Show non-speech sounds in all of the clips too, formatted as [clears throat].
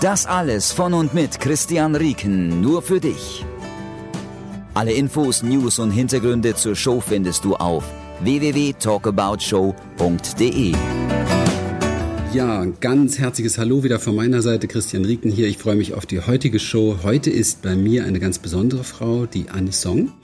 Das alles von und mit Christian Rieken, nur für dich. Alle Infos, News und Hintergründe zur Show findest du auf www.talkaboutshow.de. Ja, ganz herzliches Hallo wieder von meiner Seite, Christian Rieken hier. Ich freue mich auf die heutige Show. Heute ist bei mir eine ganz besondere Frau, die Anne Song.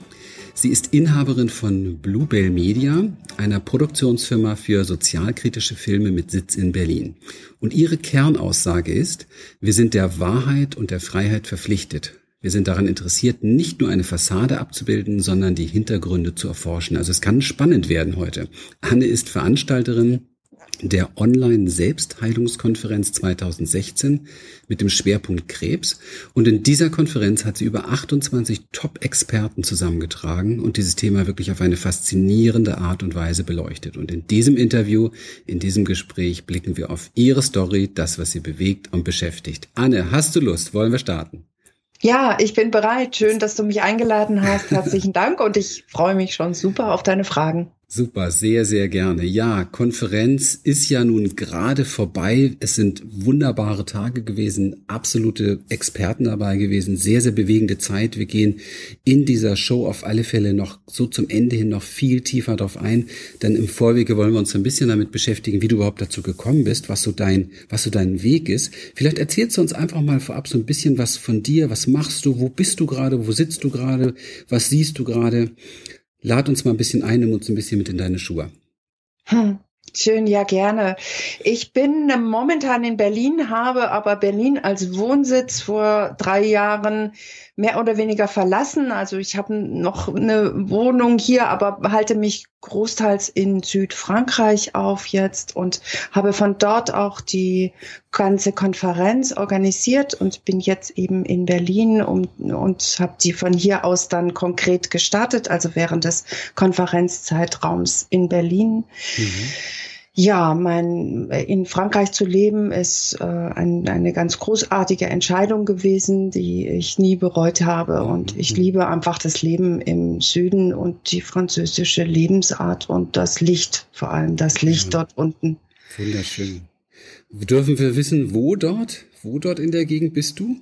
Sie ist Inhaberin von Bluebell Media, einer Produktionsfirma für sozialkritische Filme mit Sitz in Berlin. Und ihre Kernaussage ist, wir sind der Wahrheit und der Freiheit verpflichtet. Wir sind daran interessiert, nicht nur eine Fassade abzubilden, sondern die Hintergründe zu erforschen. Also es kann spannend werden heute. Anne ist Veranstalterin der Online-Selbstheilungskonferenz 2016 mit dem Schwerpunkt Krebs. Und in dieser Konferenz hat sie über 28 Top-Experten zusammengetragen und dieses Thema wirklich auf eine faszinierende Art und Weise beleuchtet. Und in diesem Interview, in diesem Gespräch blicken wir auf ihre Story, das, was sie bewegt und beschäftigt. Anne, hast du Lust? Wollen wir starten? Ja, ich bin bereit. Schön, dass du mich eingeladen hast. Herzlichen [laughs] Dank und ich freue mich schon super auf deine Fragen. Super, sehr, sehr gerne. Ja, Konferenz ist ja nun gerade vorbei. Es sind wunderbare Tage gewesen, absolute Experten dabei gewesen, sehr, sehr bewegende Zeit. Wir gehen in dieser Show auf alle Fälle noch so zum Ende hin noch viel tiefer drauf ein. Denn im Vorwege wollen wir uns ein bisschen damit beschäftigen, wie du überhaupt dazu gekommen bist, was so dein, was so dein Weg ist. Vielleicht erzählst du uns einfach mal vorab so ein bisschen was von dir. Was machst du? Wo bist du gerade? Wo sitzt du gerade? Was siehst du gerade? Lad uns mal ein bisschen ein, nimm uns ein bisschen mit in deine Schuhe. Hm. Schön, ja gerne. Ich bin momentan in Berlin, habe aber Berlin als Wohnsitz vor drei Jahren mehr oder weniger verlassen. Also ich habe noch eine Wohnung hier, aber halte mich großteils in Südfrankreich auf jetzt und habe von dort auch die ganze Konferenz organisiert und bin jetzt eben in Berlin um, und habe die von hier aus dann konkret gestartet, also während des Konferenzzeitraums in Berlin. Mhm. Ja, mein, in Frankreich zu leben ist äh, ein, eine ganz großartige Entscheidung gewesen, die ich nie bereut habe. Und ich mhm. liebe einfach das Leben im Süden und die französische Lebensart und das Licht, vor allem das Licht ja. dort unten. Wunderschön. Dürfen wir wissen, wo dort? Wo dort in der Gegend bist du?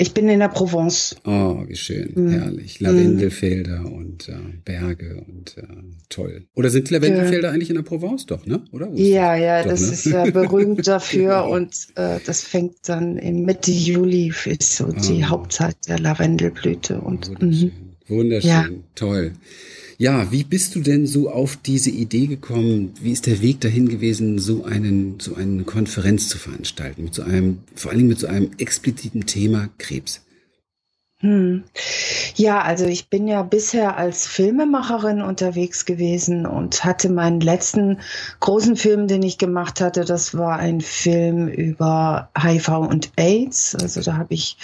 Ich bin in der Provence. Oh, wie schön, mhm. herrlich. Lavendelfelder mhm. und äh, Berge und äh, toll. Oder sind Lavendelfelder ja. eigentlich in der Provence doch, ne? Oder? Ja, ja, doch, das ne? ist äh, berühmt [laughs] dafür und äh, das fängt dann im Mitte Juli ist so oh. die ah. Hauptzeit der Lavendelblüte und wunderschön, mhm. wunderschön. Ja. toll. Ja, wie bist du denn so auf diese Idee gekommen? Wie ist der Weg dahin gewesen, so einen, so eine Konferenz zu veranstalten, mit so einem, vor allen Dingen mit so einem expliziten Thema Krebs? Hm. Ja, also ich bin ja bisher als Filmemacherin unterwegs gewesen und hatte meinen letzten großen Film, den ich gemacht hatte, das war ein Film über HIV und AIDS. Also da habe ich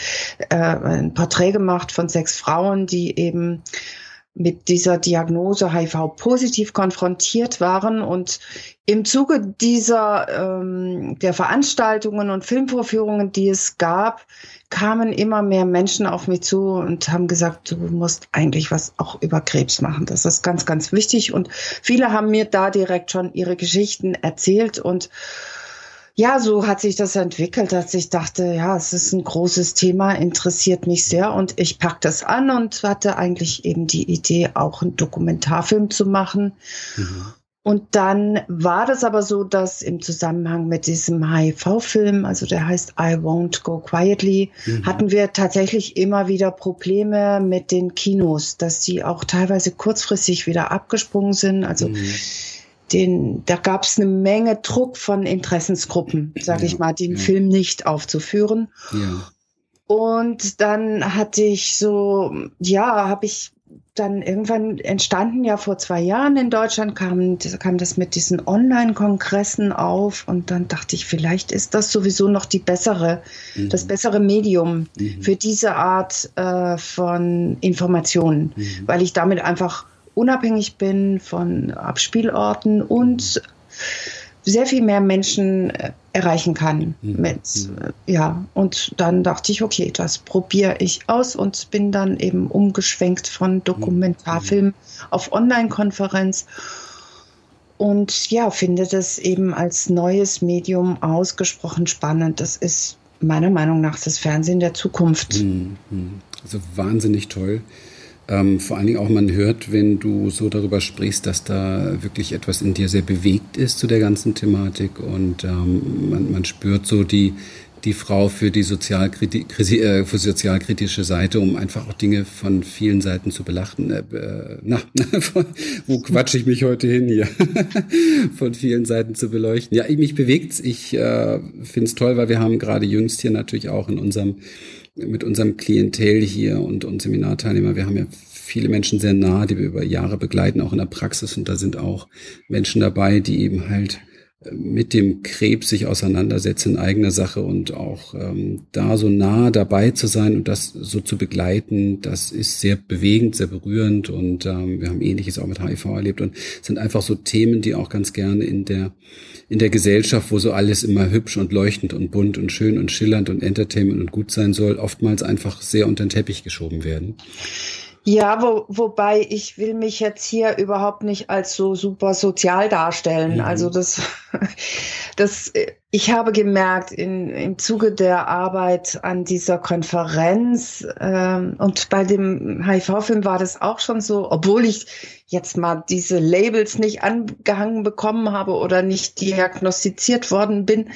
äh, ein Porträt gemacht von sechs Frauen, die eben mit dieser Diagnose HIV-positiv konfrontiert waren und im Zuge dieser ähm, der Veranstaltungen und Filmvorführungen, die es gab, kamen immer mehr Menschen auf mich zu und haben gesagt, du musst eigentlich was auch über Krebs machen. Das ist ganz, ganz wichtig. Und viele haben mir da direkt schon ihre Geschichten erzählt und ja, so hat sich das entwickelt, dass ich dachte, ja, es ist ein großes Thema, interessiert mich sehr und ich pack das an und hatte eigentlich eben die Idee, auch einen Dokumentarfilm zu machen. Mhm. Und dann war das aber so, dass im Zusammenhang mit diesem HIV-Film, also der heißt I Won't Go Quietly, mhm. hatten wir tatsächlich immer wieder Probleme mit den Kinos, dass die auch teilweise kurzfristig wieder abgesprungen sind. Also mhm den, da gab es eine Menge Druck von Interessensgruppen, sag ja, ich mal, den ja. Film nicht aufzuführen. Ja. Und dann hatte ich so, ja, habe ich dann irgendwann entstanden ja vor zwei Jahren in Deutschland, kam, kam das mit diesen Online-Kongressen auf und dann dachte ich, vielleicht ist das sowieso noch die bessere, mhm. das bessere Medium mhm. für diese Art äh, von Informationen, mhm. weil ich damit einfach unabhängig bin von Abspielorten und sehr viel mehr Menschen äh, erreichen kann mhm. mit mhm. ja und dann dachte ich okay das probiere ich aus und bin dann eben umgeschwenkt von Dokumentarfilm mhm. auf Online-Konferenz und ja finde das eben als neues Medium ausgesprochen spannend das ist meiner Meinung nach das Fernsehen der Zukunft also wahnsinnig toll ähm, vor allen Dingen auch man hört, wenn du so darüber sprichst, dass da wirklich etwas in dir sehr bewegt ist zu der ganzen Thematik und ähm, man, man spürt so die, die Frau für die Sozialkriti äh, für sozialkritische Seite, um einfach auch Dinge von vielen Seiten zu belachten. Äh, äh na, [laughs] wo quatsche ich mich heute hin hier? [laughs] von vielen Seiten zu beleuchten. Ja, mich bewegt's. Ich äh, finde es toll, weil wir haben gerade jüngst hier natürlich auch in unserem mit unserem Klientel hier und, und Seminarteilnehmer, wir haben ja viele Menschen sehr nah, die wir über Jahre begleiten, auch in der Praxis. Und da sind auch Menschen dabei, die eben halt mit dem Krebs sich auseinandersetzen in eigener Sache und auch ähm, da so nah dabei zu sein und das so zu begleiten, das ist sehr bewegend, sehr berührend und ähm, wir haben ähnliches auch mit HIV erlebt und sind einfach so Themen, die auch ganz gerne in der in der Gesellschaft, wo so alles immer hübsch und leuchtend und bunt und schön und schillernd und Entertainment und gut sein soll, oftmals einfach sehr unter den Teppich geschoben werden. Ja, wo, wobei ich will mich jetzt hier überhaupt nicht als so super sozial darstellen. Mhm. Also das, [laughs] das, ich habe gemerkt in, im Zuge der Arbeit an dieser Konferenz ähm, und bei dem HIV-Film war das auch schon so, obwohl ich jetzt mal diese Labels nicht angehangen bekommen habe oder nicht diagnostiziert worden bin,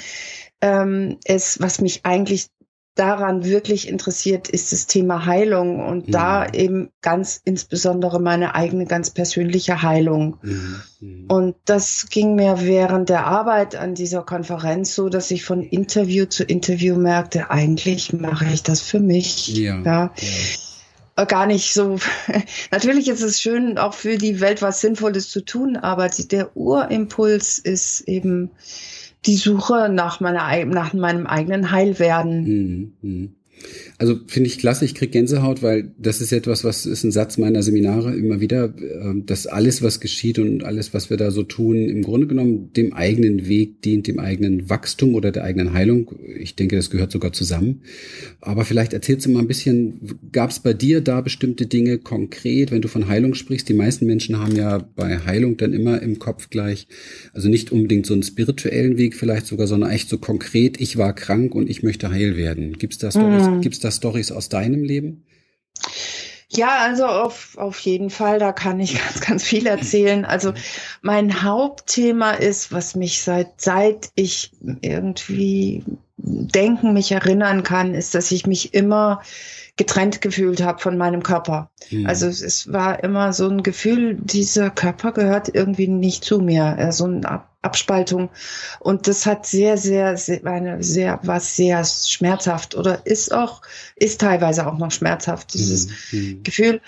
ähm, es, was mich eigentlich daran wirklich interessiert, ist das Thema Heilung und mhm. da eben ganz insbesondere meine eigene ganz persönliche Heilung. Mhm. Und das ging mir während der Arbeit an dieser Konferenz so, dass ich von Interview zu Interview merkte, eigentlich mache ich das für mich. Ja. ja. ja. Gar nicht so. [laughs] Natürlich ist es schön, auch für die Welt was Sinnvolles zu tun, aber der Urimpuls ist eben, die Suche nach, meiner, nach meinem eigenen Heilwerden. Mhm. Also finde ich klasse, ich krieg Gänsehaut, weil das ist etwas, was ist ein Satz meiner Seminare immer wieder, ähm, dass alles, was geschieht und alles, was wir da so tun, im Grunde genommen dem eigenen Weg dient, dem eigenen Wachstum oder der eigenen Heilung. Ich denke, das gehört sogar zusammen. Aber vielleicht erzählst du mal ein bisschen, gab es bei dir da bestimmte Dinge konkret, wenn du von Heilung sprichst? Die meisten Menschen haben ja bei Heilung dann immer im Kopf gleich, also nicht unbedingt so einen spirituellen Weg vielleicht sogar, sondern echt so konkret, ich war krank und ich möchte heil werden. Gibt's das? Mhm. Mhm. Gibt es da Stories aus deinem Leben? Ja, also auf, auf jeden Fall, da kann ich [laughs] ganz, ganz viel erzählen. Also mein Hauptthema ist, was mich seit, seit ich irgendwie denken, mich erinnern kann, ist, dass ich mich immer getrennt gefühlt habe von meinem Körper. Mhm. Also es war immer so ein Gefühl, dieser Körper gehört irgendwie nicht zu mir, so eine Abspaltung. Und das hat sehr, sehr, sehr, eine sehr, war sehr schmerzhaft oder ist auch, ist teilweise auch noch schmerzhaft, dieses mhm. Gefühl.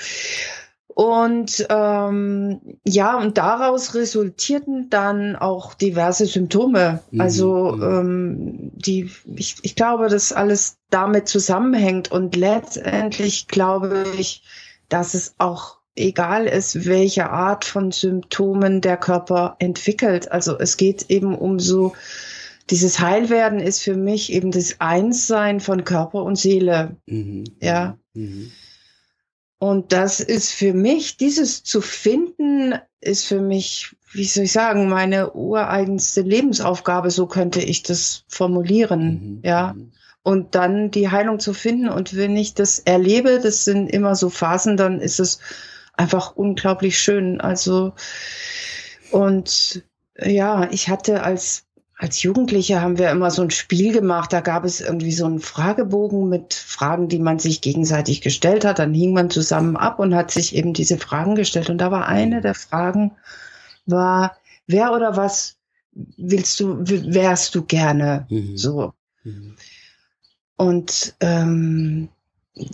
Und ähm, ja, und daraus resultierten dann auch diverse Symptome. Mhm. Also mhm. ähm, die, ich, ich glaube, dass alles damit zusammenhängt. Und letztendlich glaube ich, dass es auch egal ist, welche Art von Symptomen der Körper entwickelt. Also es geht eben um so, dieses Heilwerden ist für mich eben das Einssein von Körper und Seele. Mhm. Ja. Mhm. Und das ist für mich, dieses zu finden, ist für mich, wie soll ich sagen, meine ureigenste Lebensaufgabe, so könnte ich das formulieren, mhm. ja. Mhm. Und dann die Heilung zu finden. Und wenn ich das erlebe, das sind immer so Phasen, dann ist es einfach unglaublich schön. Also, und ja, ich hatte als als Jugendliche haben wir immer so ein Spiel gemacht. Da gab es irgendwie so einen Fragebogen mit Fragen, die man sich gegenseitig gestellt hat. Dann hing man zusammen ab und hat sich eben diese Fragen gestellt. Und da war eine der Fragen, war, wer oder was willst du, wärst du gerne? Mhm. So. Mhm. Und ähm,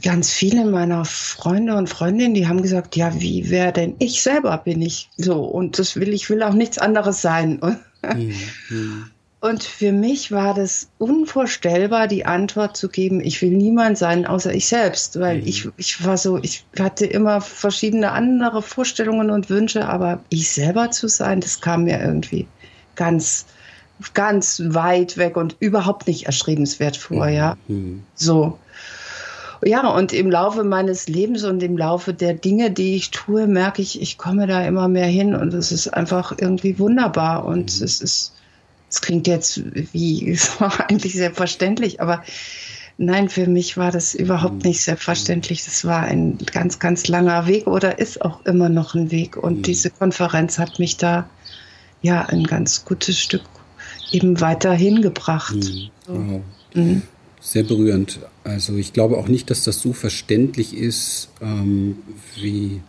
ganz viele meiner Freunde und Freundinnen, die haben gesagt, ja, wie wer denn ich selber bin ich so und das will ich will auch nichts anderes sein. Mhm. [laughs] Und für mich war das unvorstellbar, die Antwort zu geben, ich will niemand sein, außer ich selbst, weil mhm. ich, ich war so, ich hatte immer verschiedene andere Vorstellungen und Wünsche, aber ich selber zu sein, das kam mir irgendwie ganz, ganz weit weg und überhaupt nicht erstrebenswert vor, ja. Mhm. So. Ja, und im Laufe meines Lebens und im Laufe der Dinge, die ich tue, merke ich, ich komme da immer mehr hin und es ist einfach irgendwie wunderbar und mhm. es ist, es klingt jetzt wie, [laughs] eigentlich selbstverständlich, aber nein, für mich war das überhaupt nicht selbstverständlich. Das war ein ganz, ganz langer Weg oder ist auch immer noch ein Weg. Und mhm. diese Konferenz hat mich da ja ein ganz gutes Stück eben weiterhin gebracht. Mhm. Wow. Sehr berührend. Also ich glaube auch nicht, dass das so verständlich ist, ähm, wie,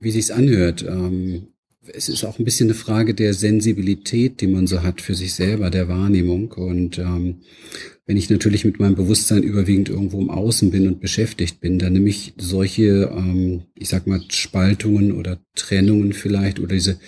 wie sich anhört. Ähm, es ist auch ein bisschen eine Frage der Sensibilität, die man so hat für sich selber, der Wahrnehmung. Und ähm, wenn ich natürlich mit meinem Bewusstsein überwiegend irgendwo im Außen bin und beschäftigt bin, dann nehme ich solche, ähm, ich sag mal, Spaltungen oder Trennungen vielleicht oder diese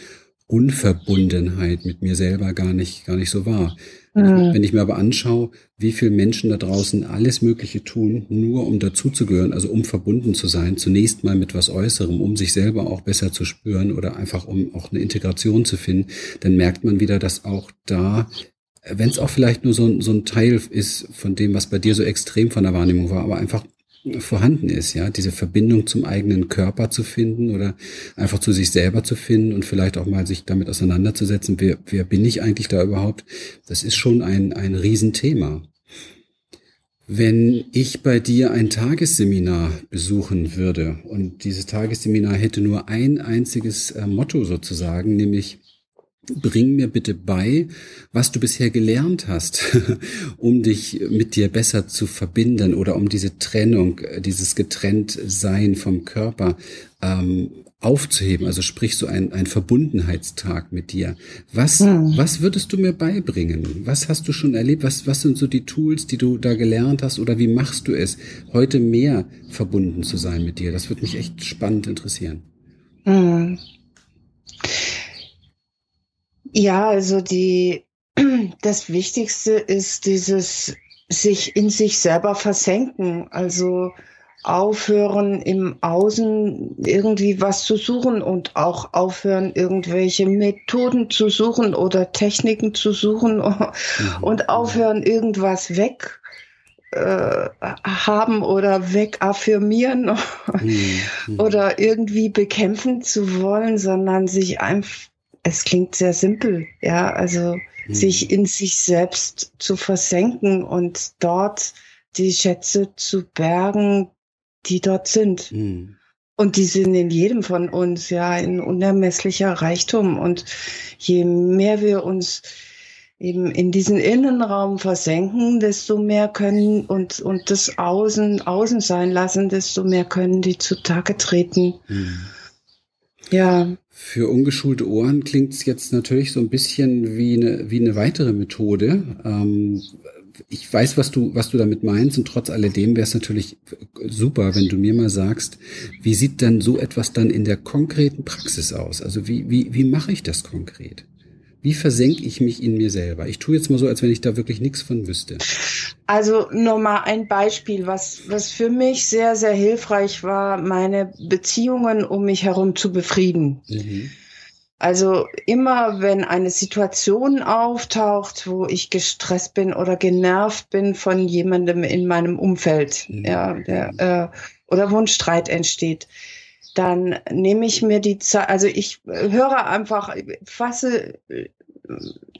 Unverbundenheit mit mir selber gar nicht, gar nicht so wahr. Mhm. Wenn ich mir aber anschaue, wie viele Menschen da draußen alles Mögliche tun, nur um dazuzugehören, also um verbunden zu sein, zunächst mal mit was Äußerem, um sich selber auch besser zu spüren oder einfach um auch eine Integration zu finden, dann merkt man wieder, dass auch da wenn es auch vielleicht nur so, so ein Teil ist von dem, was bei dir so extrem von der Wahrnehmung war, aber einfach vorhanden ist, ja, diese Verbindung zum eigenen Körper zu finden oder einfach zu sich selber zu finden und vielleicht auch mal sich damit auseinanderzusetzen, wer, wer bin ich eigentlich da überhaupt, das ist schon ein, ein Riesenthema. Wenn ich bei dir ein Tagesseminar besuchen würde und dieses Tagesseminar hätte nur ein einziges äh, Motto sozusagen, nämlich bring mir bitte bei, was du bisher gelernt hast, [laughs] um dich mit dir besser zu verbinden oder um diese Trennung, dieses Getrenntsein vom Körper ähm, aufzuheben. Also sprich so ein, ein Verbundenheitstag mit dir. Was, hm. was würdest du mir beibringen? Was hast du schon erlebt? Was, was sind so die Tools, die du da gelernt hast? Oder wie machst du es, heute mehr verbunden zu sein mit dir? Das würde mich echt spannend interessieren. Hm. Ja, also die, [clears throat] das Wichtigste ist dieses sich in sich selber versenken, also aufhören im Außen irgendwie was zu suchen und auch aufhören irgendwelche Methoden zu suchen oder Techniken zu suchen [laughs] mhm. und aufhören irgendwas weg äh, haben oder wegaffirmieren [laughs] mhm. oder irgendwie bekämpfen zu wollen, sondern sich einfach es klingt sehr simpel, ja, also mhm. sich in sich selbst zu versenken und dort die Schätze zu bergen, die dort sind. Mhm. Und die sind in jedem von uns, ja, in unermesslicher Reichtum. Und je mehr wir uns eben in diesen Innenraum versenken, desto mehr können und, und das Außen außen sein lassen, desto mehr können die zutage treten. Mhm. Ja. Für ungeschulte Ohren klingt es jetzt natürlich so ein bisschen wie eine, wie eine weitere Methode. Ähm, ich weiß, was du, was du damit meinst und trotz alledem wäre es natürlich super, wenn du mir mal sagst, wie sieht denn so etwas dann in der konkreten Praxis aus? Also wie, wie, wie mache ich das konkret? Wie versenke ich mich in mir selber? Ich tue jetzt mal so, als wenn ich da wirklich nichts von wüsste. Also nur mal ein Beispiel, was, was für mich sehr, sehr hilfreich war, meine Beziehungen um mich herum zu befrieden. Mhm. Also immer, wenn eine Situation auftaucht, wo ich gestresst bin oder genervt bin von jemandem in meinem Umfeld, mhm. ja, der, äh, oder wo ein Streit entsteht, dann nehme ich mir die Zeit, also ich höre einfach, fasse,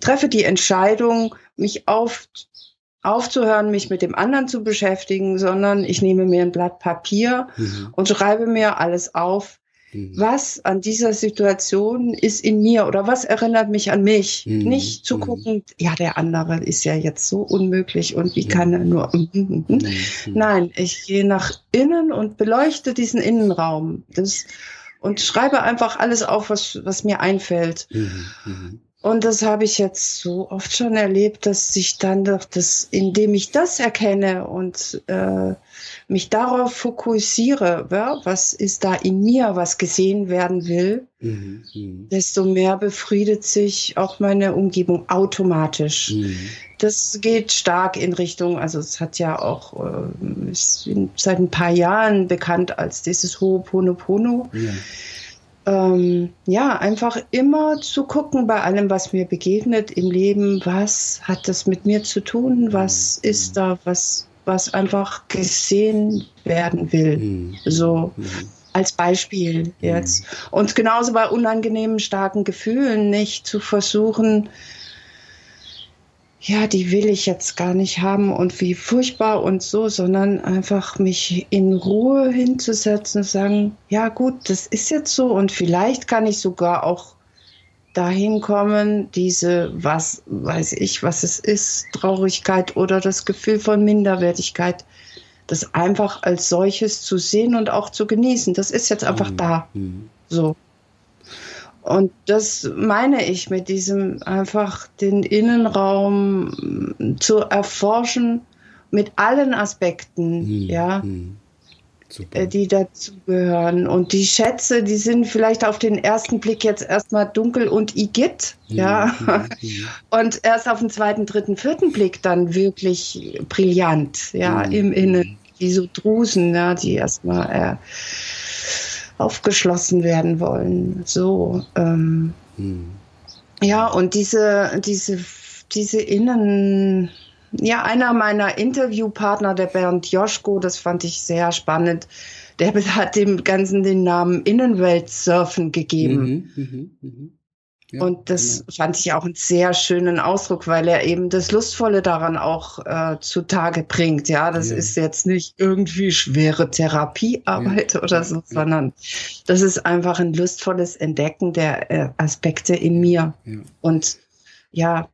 treffe die Entscheidung, mich auf, aufzuhören, mich mit dem anderen zu beschäftigen, sondern ich nehme mir ein Blatt Papier mhm. und schreibe mir alles auf, Mhm. Was an dieser Situation ist in mir oder was erinnert mich an mich? Mhm. Nicht zu mhm. gucken, ja, der andere ist ja jetzt so unmöglich und wie kann er nur. Nein, ich gehe nach innen und beleuchte diesen Innenraum. Das, und schreibe einfach alles auf, was, was mir einfällt. Und das habe ich jetzt so oft schon erlebt, dass sich dann doch das, indem ich das erkenne und äh, mich darauf fokussiere, ja, was ist da in mir, was gesehen werden will, mhm, mhm. desto mehr befriedet sich auch meine Umgebung automatisch. Mhm. Das geht stark in Richtung, also es hat ja auch äh, ist seit ein paar Jahren bekannt als dieses Ho'oponopono. Ja ähm, ja, einfach immer zu gucken bei allem, was mir begegnet im Leben, was hat das mit mir zu tun, was ist da, was, was einfach gesehen werden will. Mhm. So mhm. als Beispiel jetzt. Mhm. Und genauso bei unangenehmen, starken Gefühlen nicht zu versuchen, ja, die will ich jetzt gar nicht haben und wie furchtbar und so, sondern einfach mich in Ruhe hinzusetzen und sagen, ja gut, das ist jetzt so und vielleicht kann ich sogar auch dahin kommen, diese, was weiß ich, was es ist, Traurigkeit oder das Gefühl von Minderwertigkeit, das einfach als solches zu sehen und auch zu genießen. Das ist jetzt einfach mhm. da. Mhm. So. Und das meine ich mit diesem einfach den Innenraum zu erforschen mit allen Aspekten, hm, ja, hm. Äh, die dazugehören. Und die Schätze, die sind vielleicht auf den ersten Blick jetzt erstmal dunkel und igitt, hm, ja. Hm, hm. [laughs] Und erst auf den zweiten, dritten, vierten Blick dann wirklich brillant, ja, hm, im Innen. Wie so Drusen, ja, die erstmal äh, aufgeschlossen werden wollen. So. Ähm, hm. Ja, und diese, diese, diese Innen, ja, einer meiner Interviewpartner, der Bernd Joschko, das fand ich sehr spannend. Der hat dem Ganzen den Namen Innenweltsurfen gegeben. Mhm, mh, mh und das genau. fand ich auch einen sehr schönen Ausdruck, weil er eben das Lustvolle daran auch äh, zutage bringt. Ja, das ja. ist jetzt nicht irgendwie schwere Therapiearbeit ja. oder so, sondern das ist einfach ein lustvolles Entdecken der äh, Aspekte in mir. Und ja,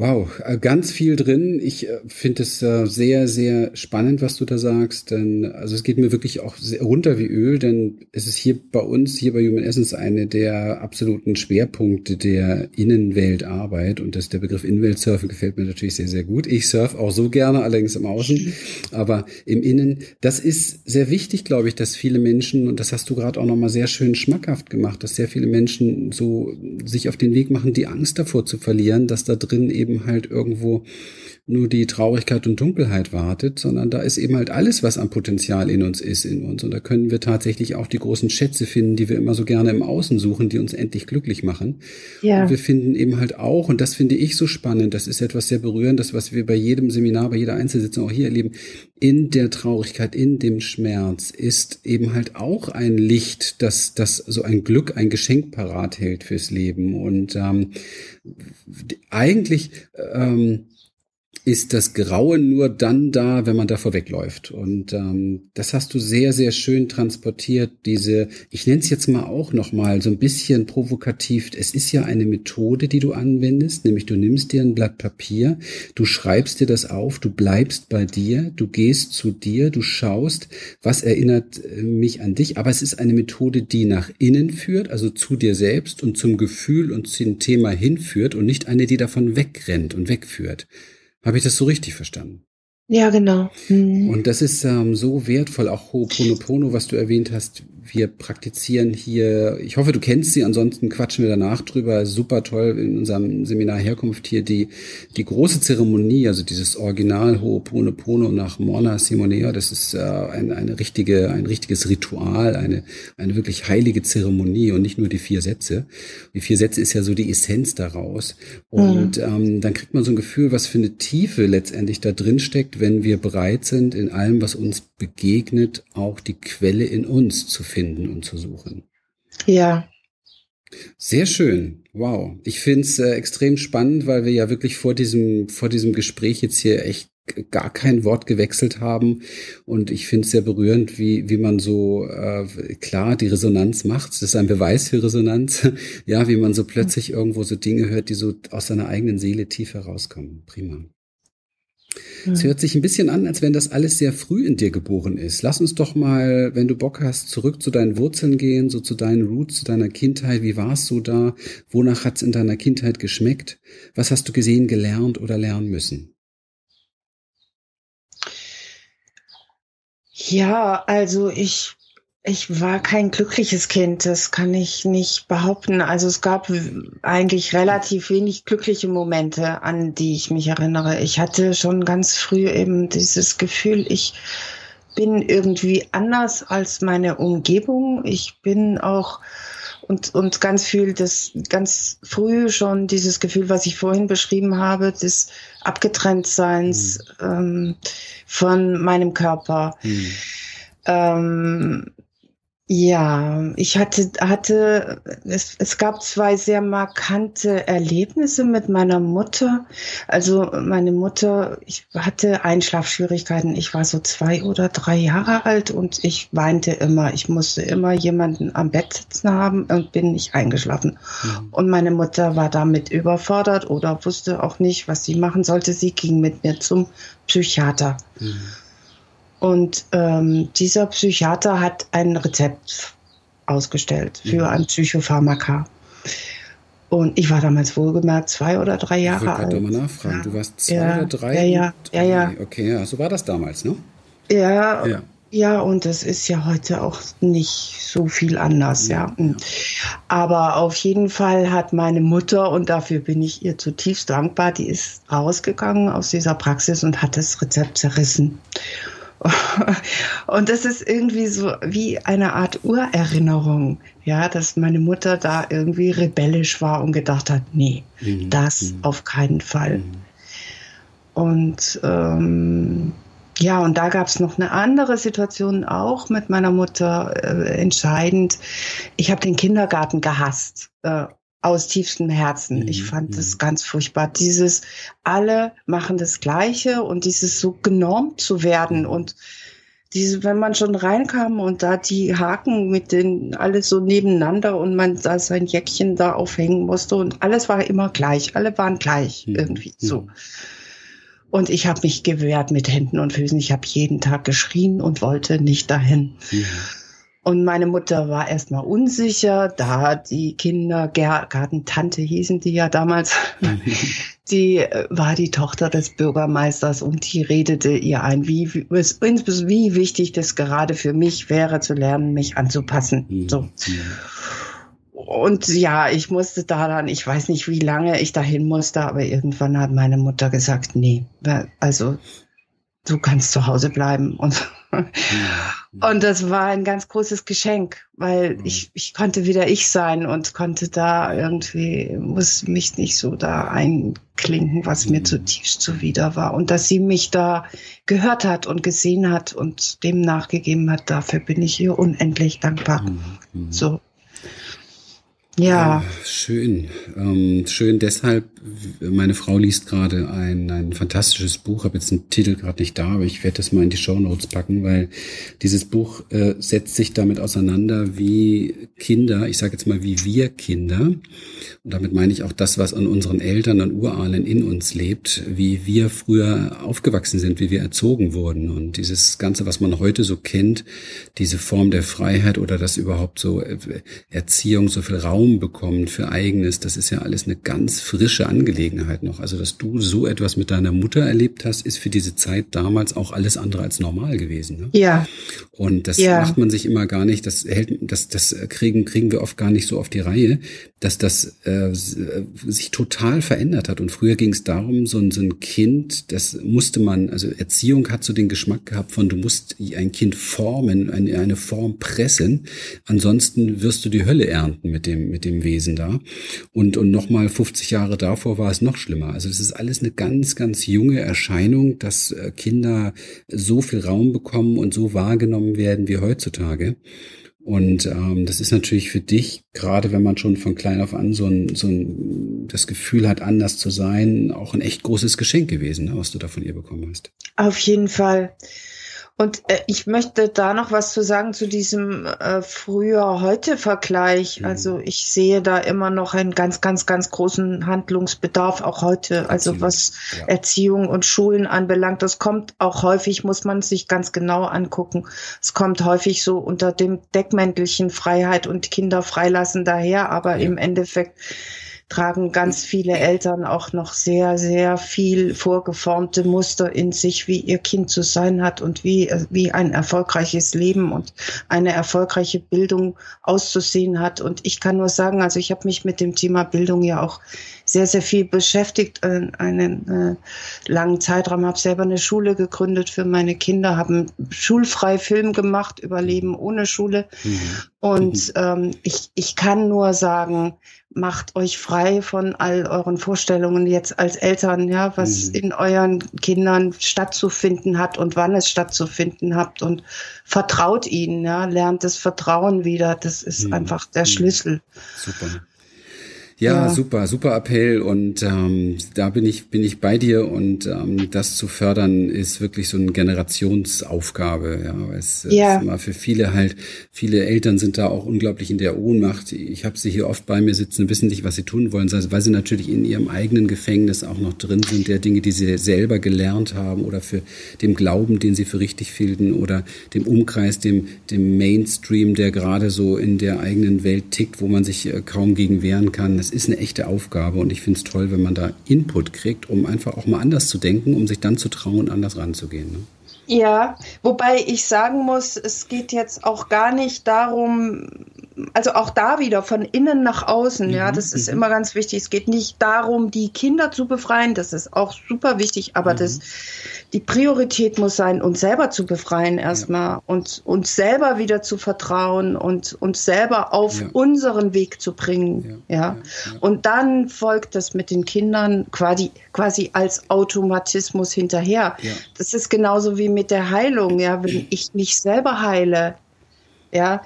Wow, äh, ganz viel drin. Ich äh, finde es äh, sehr, sehr spannend, was du da sagst. Denn also es geht mir wirklich auch runter wie Öl, denn es ist hier bei uns, hier bei Human Essence, eine der absoluten Schwerpunkte der Innenweltarbeit. Und das, der Begriff Innenweltsurfen gefällt mir natürlich sehr, sehr gut. Ich surfe auch so gerne, allerdings im Außen, [laughs] aber im Innen. Das ist sehr wichtig, glaube ich, dass viele Menschen, und das hast du gerade auch nochmal sehr schön schmackhaft gemacht, dass sehr viele Menschen so sich auf den Weg machen, die Angst davor zu verlieren, dass da drin eben eben halt irgendwo nur die Traurigkeit und Dunkelheit wartet, sondern da ist eben halt alles, was an Potenzial in uns ist, in uns. Und da können wir tatsächlich auch die großen Schätze finden, die wir immer so gerne im Außen suchen, die uns endlich glücklich machen. Ja. Und wir finden eben halt auch, und das finde ich so spannend, das ist etwas sehr berührendes, was wir bei jedem Seminar, bei jeder Einzelsitzung auch hier erleben, in der Traurigkeit, in dem Schmerz ist eben halt auch ein Licht, das, das so ein Glück, ein Geschenk parat hält fürs Leben. Und ähm, eigentlich ähm, ist das Grauen nur dann da, wenn man davor wegläuft. Und ähm, das hast du sehr, sehr schön transportiert. Diese, ich nenne es jetzt mal auch noch mal so ein bisschen provokativ. Es ist ja eine Methode, die du anwendest, nämlich du nimmst dir ein Blatt Papier, du schreibst dir das auf, du bleibst bei dir, du gehst zu dir, du schaust, was erinnert äh, mich an dich. Aber es ist eine Methode, die nach innen führt, also zu dir selbst und zum Gefühl und zum Thema hinführt und nicht eine, die davon wegrennt und wegführt. Habe ich das so richtig verstanden? Ja, genau. Mhm. Und das ist ähm, so wertvoll, auch Ho'oponopono, was du erwähnt hast, wir praktizieren hier, ich hoffe, du kennst sie, ansonsten quatschen wir danach drüber. Super toll in unserem Seminar Herkunft hier die, die große Zeremonie, also dieses Original Ho'oponopono nach Morna Simonea. Das ist äh, ein, eine richtige, ein richtiges Ritual, eine, eine wirklich heilige Zeremonie und nicht nur die vier Sätze. Die vier Sätze ist ja so die Essenz daraus. Und mhm. ähm, dann kriegt man so ein Gefühl, was für eine Tiefe letztendlich da drin steckt, wenn wir bereit sind, in allem, was uns begegnet, auch die Quelle in uns zu finden und zu suchen. Ja. Sehr schön. Wow. Ich finde es äh, extrem spannend, weil wir ja wirklich vor diesem, vor diesem Gespräch jetzt hier echt gar kein Wort gewechselt haben. Und ich finde es sehr berührend, wie, wie man so, äh, klar, die Resonanz macht. Das ist ein Beweis für Resonanz. [laughs] ja, wie man so plötzlich irgendwo so Dinge hört, die so aus seiner eigenen Seele tief herauskommen. Prima. Es hört sich ein bisschen an, als wenn das alles sehr früh in dir geboren ist. Lass uns doch mal, wenn du Bock hast, zurück zu deinen Wurzeln gehen, so zu deinen Roots, zu deiner Kindheit. Wie warst du da? Wonach hat's in deiner Kindheit geschmeckt? Was hast du gesehen, gelernt oder lernen müssen? Ja, also ich ich war kein glückliches Kind, das kann ich nicht behaupten. Also es gab eigentlich relativ wenig glückliche Momente, an die ich mich erinnere. Ich hatte schon ganz früh eben dieses Gefühl, ich bin irgendwie anders als meine Umgebung. Ich bin auch und, und ganz viel das ganz früh schon dieses Gefühl, was ich vorhin beschrieben habe, des Abgetrenntseins mhm. ähm, von meinem Körper. Mhm. Ähm, ja, ich hatte, hatte, es, es gab zwei sehr markante Erlebnisse mit meiner Mutter. Also meine Mutter, ich hatte Einschlafschwierigkeiten. Ich war so zwei oder drei Jahre alt und ich weinte immer. Ich musste immer jemanden am Bett sitzen haben und bin nicht eingeschlafen. Mhm. Und meine Mutter war damit überfordert oder wusste auch nicht, was sie machen sollte. Sie ging mit mir zum Psychiater. Mhm. Und ähm, dieser Psychiater hat ein Rezept ausgestellt für mhm. ein Psychopharmaka. Und ich war damals wohlgemerkt zwei oder drei Jahre ich alt. Ich mal nachfragen. Ja. Du warst zwei ja, oder drei? Ja, ja, ja, ja. Okay, ja, so war das damals, ne? Ja, ja, ja. und das ist ja heute auch nicht so viel anders, ja. ja. Aber auf jeden Fall hat meine Mutter, und dafür bin ich ihr zutiefst dankbar, die ist rausgegangen aus dieser Praxis und hat das Rezept zerrissen. [laughs] Und das ist irgendwie so wie eine Art Urerinnerung, ja, dass meine Mutter da irgendwie rebellisch war und gedacht hat, nee, mhm. das mhm. auf keinen Fall. Mhm. Und ähm, ja, und da gab es noch eine andere Situation auch mit meiner Mutter äh, entscheidend. Ich habe den Kindergarten gehasst. Äh, aus tiefstem Herzen. Mhm. Ich fand das mhm. ganz furchtbar. Dieses, alle machen das Gleiche und dieses so genormt zu werden und diese, wenn man schon reinkam und da die Haken mit den alles so nebeneinander und man da sein Jäckchen da aufhängen musste und alles war immer gleich, alle waren gleich mhm. irgendwie so. Mhm. Und ich habe mich gewehrt mit Händen und Füßen. Ich habe jeden Tag geschrien und wollte nicht dahin. Mhm. Und meine Mutter war erstmal unsicher, da die Kindergartentante hießen die ja damals, [laughs] die äh, war die Tochter des Bürgermeisters und die redete ihr ein, wie, wie wichtig das gerade für mich wäre, zu lernen, mich anzupassen. Mhm. So. Und ja, ich musste da dann, ich weiß nicht, wie lange ich dahin musste, aber irgendwann hat meine Mutter gesagt, nee, also du kannst zu Hause bleiben. Und, und das war ein ganz großes Geschenk, weil mhm. ich, ich konnte wieder ich sein und konnte da irgendwie, muss mich nicht so da einklinken, was mir mhm. zutiefst zuwider war. Und dass sie mich da gehört hat und gesehen hat und dem nachgegeben hat, dafür bin ich ihr unendlich dankbar. Mhm. So. Ja. schön. Ähm, schön deshalb, meine Frau liest gerade ein, ein fantastisches Buch, habe jetzt den Titel gerade nicht da, aber ich werde das mal in die Show Notes packen, weil dieses Buch äh, setzt sich damit auseinander, wie Kinder, ich sage jetzt mal wie wir Kinder, und damit meine ich auch das, was an unseren Eltern, an Urahnen in uns lebt, wie wir früher aufgewachsen sind, wie wir erzogen wurden. Und dieses Ganze, was man heute so kennt, diese Form der Freiheit oder dass überhaupt so äh, Erziehung so viel Raum bekommt für eigenes, das ist ja alles eine ganz frische Angelegenheit noch. Also, dass du so etwas mit deiner Mutter erlebt hast, ist für diese Zeit damals auch alles andere als normal gewesen. Ne? Ja. Und das ja. macht man sich immer gar nicht, das hält, das, das kriegen, kriegen wir oft gar nicht so auf die Reihe, dass das äh, sich total verändert hat. Und früher ging es darum, so ein, so ein Kind, das musste man, also Erziehung hat so den Geschmack gehabt von, du musst ein Kind formen, eine, eine Form pressen, ansonsten wirst du die Hölle ernten mit dem, mit dem Wesen da. Und, und nochmal 50 Jahre davor war es noch schlimmer. Also das ist alles eine ganz, ganz junge Erscheinung, dass äh, Kinder so viel Raum bekommen und so wahrgenommen werden wie heutzutage. Und ähm, das ist natürlich für dich, gerade wenn man schon von klein auf an so ein, so ein das Gefühl hat, anders zu sein, auch ein echt großes Geschenk gewesen, ne, was du da von ihr bekommen hast. Auf jeden Fall. Und äh, ich möchte da noch was zu sagen zu diesem äh, früher-heute-Vergleich. Mhm. Also ich sehe da immer noch einen ganz, ganz, ganz großen Handlungsbedarf auch heute. Also Absolut. was ja. Erziehung und Schulen anbelangt. Das kommt auch häufig, muss man sich ganz genau angucken. Es kommt häufig so unter dem Deckmäntelchen Freiheit und Kinder freilassen daher, aber ja. im Endeffekt tragen ganz viele Eltern auch noch sehr, sehr viel vorgeformte Muster in sich, wie ihr Kind zu sein hat und wie, wie ein erfolgreiches Leben und eine erfolgreiche Bildung auszusehen hat. Und ich kann nur sagen, also ich habe mich mit dem Thema Bildung ja auch sehr, sehr viel beschäftigt, äh, einen äh, langen Zeitraum, habe selber eine Schule gegründet für meine Kinder, habe schulfrei Film gemacht über Leben ohne Schule. Mhm. Und ähm, ich, ich kann nur sagen, macht euch frei von all euren Vorstellungen jetzt als Eltern, ja, was mhm. in euren Kindern stattzufinden hat und wann es stattzufinden hat und vertraut ihnen, ja, lernt das Vertrauen wieder. Das ist mhm. einfach der mhm. Schlüssel. Super. Ja, ja, super, super Appell und ähm, da bin ich bin ich bei dir und ähm, das zu fördern ist wirklich so eine Generationsaufgabe. Ja, es ja. ist immer für viele halt viele Eltern sind da auch unglaublich in der Ohnmacht. Ich habe sie hier oft bei mir sitzen, wissen nicht, was sie tun wollen, weil sie natürlich in ihrem eigenen Gefängnis auch noch drin sind, der Dinge, die sie selber gelernt haben oder für dem Glauben, den sie für richtig fielten oder dem Umkreis, dem dem Mainstream, der gerade so in der eigenen Welt tickt, wo man sich äh, kaum gegen wehren kann. Das ist eine echte Aufgabe und ich finde es toll, wenn man da Input kriegt, um einfach auch mal anders zu denken, um sich dann zu trauen, anders ranzugehen. Ne? Ja, wobei ich sagen muss, es geht jetzt auch gar nicht darum, also auch da wieder von innen nach außen, mhm, ja, das ist mhm. immer ganz wichtig. Es geht nicht darum, die Kinder zu befreien, das ist auch super wichtig, aber mhm. das, die Priorität muss sein, uns selber zu befreien erstmal ja. und uns selber wieder zu vertrauen und uns selber auf ja. unseren Weg zu bringen, ja. ja. Und dann folgt das mit den Kindern quasi, quasi als Automatismus hinterher. Das ist genauso wie mit mit der Heilung, ja, wenn [clears throat] ich mich selber heile, ja,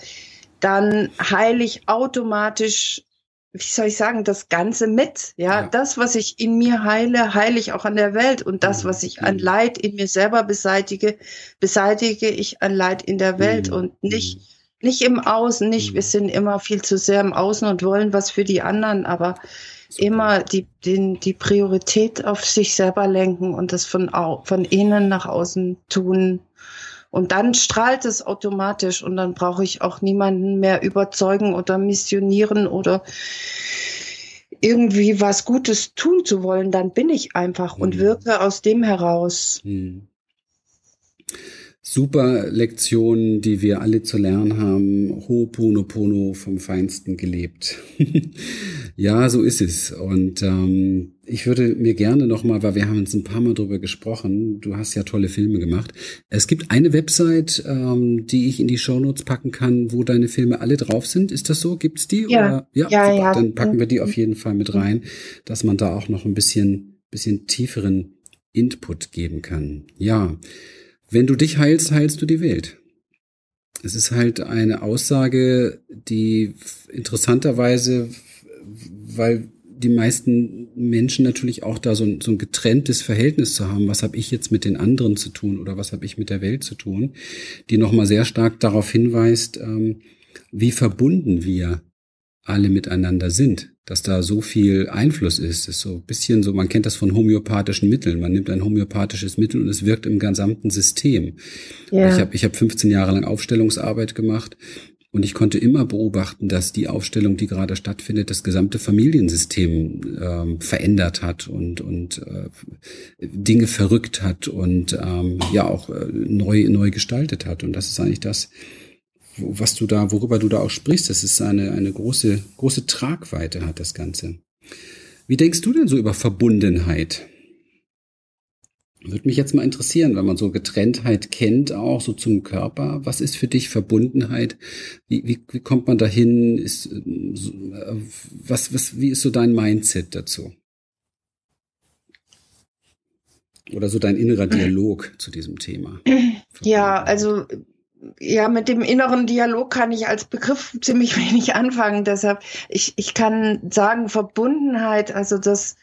dann heile ich automatisch, wie soll ich sagen, das Ganze mit. Ja, ja. das, was ich in mir heile, heile ich auch an der Welt. Und das, was ich an mhm. Leid in mir selber beseitige, beseitige ich an Leid in der Welt mhm. und nicht, mhm. nicht im Außen, nicht, wir sind immer viel zu sehr im Außen und wollen was für die anderen, aber Super. immer die, den, die Priorität auf sich selber lenken und das von, von innen nach außen tun. Und dann strahlt es automatisch und dann brauche ich auch niemanden mehr überzeugen oder missionieren oder irgendwie was Gutes tun zu wollen. Dann bin ich einfach und mhm. wirke aus dem heraus. Mhm super Lektionen, die wir alle zu lernen haben. Ho'oponopono vom Feinsten gelebt. [laughs] ja, so ist es. Und ähm, ich würde mir gerne nochmal, weil wir haben uns ein paar Mal drüber gesprochen, du hast ja tolle Filme gemacht. Es gibt eine Website, ähm, die ich in die Shownotes packen kann, wo deine Filme alle drauf sind. Ist das so? Gibt's die? Ja, ja, ja, ja. Dann packen wir die auf jeden Fall mit rein, dass man da auch noch ein bisschen, bisschen tieferen Input geben kann. Ja. Wenn du dich heilst, heilst du die Welt. Es ist halt eine Aussage, die interessanterweise, weil die meisten Menschen natürlich auch da so ein, so ein getrenntes Verhältnis zu haben, was habe ich jetzt mit den anderen zu tun oder was habe ich mit der Welt zu tun, die nochmal sehr stark darauf hinweist, ähm, wie verbunden wir alle miteinander sind dass da so viel Einfluss ist. Das ist so ein bisschen so, man kennt das von homöopathischen Mitteln. Man nimmt ein homöopathisches Mittel und es wirkt im gesamten System. Ja. Ich habe ich hab 15 Jahre lang Aufstellungsarbeit gemacht und ich konnte immer beobachten, dass die Aufstellung, die gerade stattfindet, das gesamte Familiensystem ähm, verändert hat und, und äh, Dinge verrückt hat und ähm, ja auch äh, neu, neu gestaltet hat. Und das ist eigentlich das, was du da, worüber du da auch sprichst, das ist eine, eine große, große Tragweite hat das Ganze. Wie denkst du denn so über Verbundenheit? Würde mich jetzt mal interessieren, wenn man so Getrenntheit kennt, auch so zum Körper. Was ist für dich Verbundenheit? Wie, wie, wie kommt man dahin? Ist, äh, was, was, wie ist so dein Mindset dazu? Oder so dein innerer Dialog zu diesem Thema? Ja, also ja, mit dem inneren Dialog kann ich als Begriff ziemlich [laughs] wenig anfangen. Deshalb, ich, ich kann sagen, Verbundenheit, also das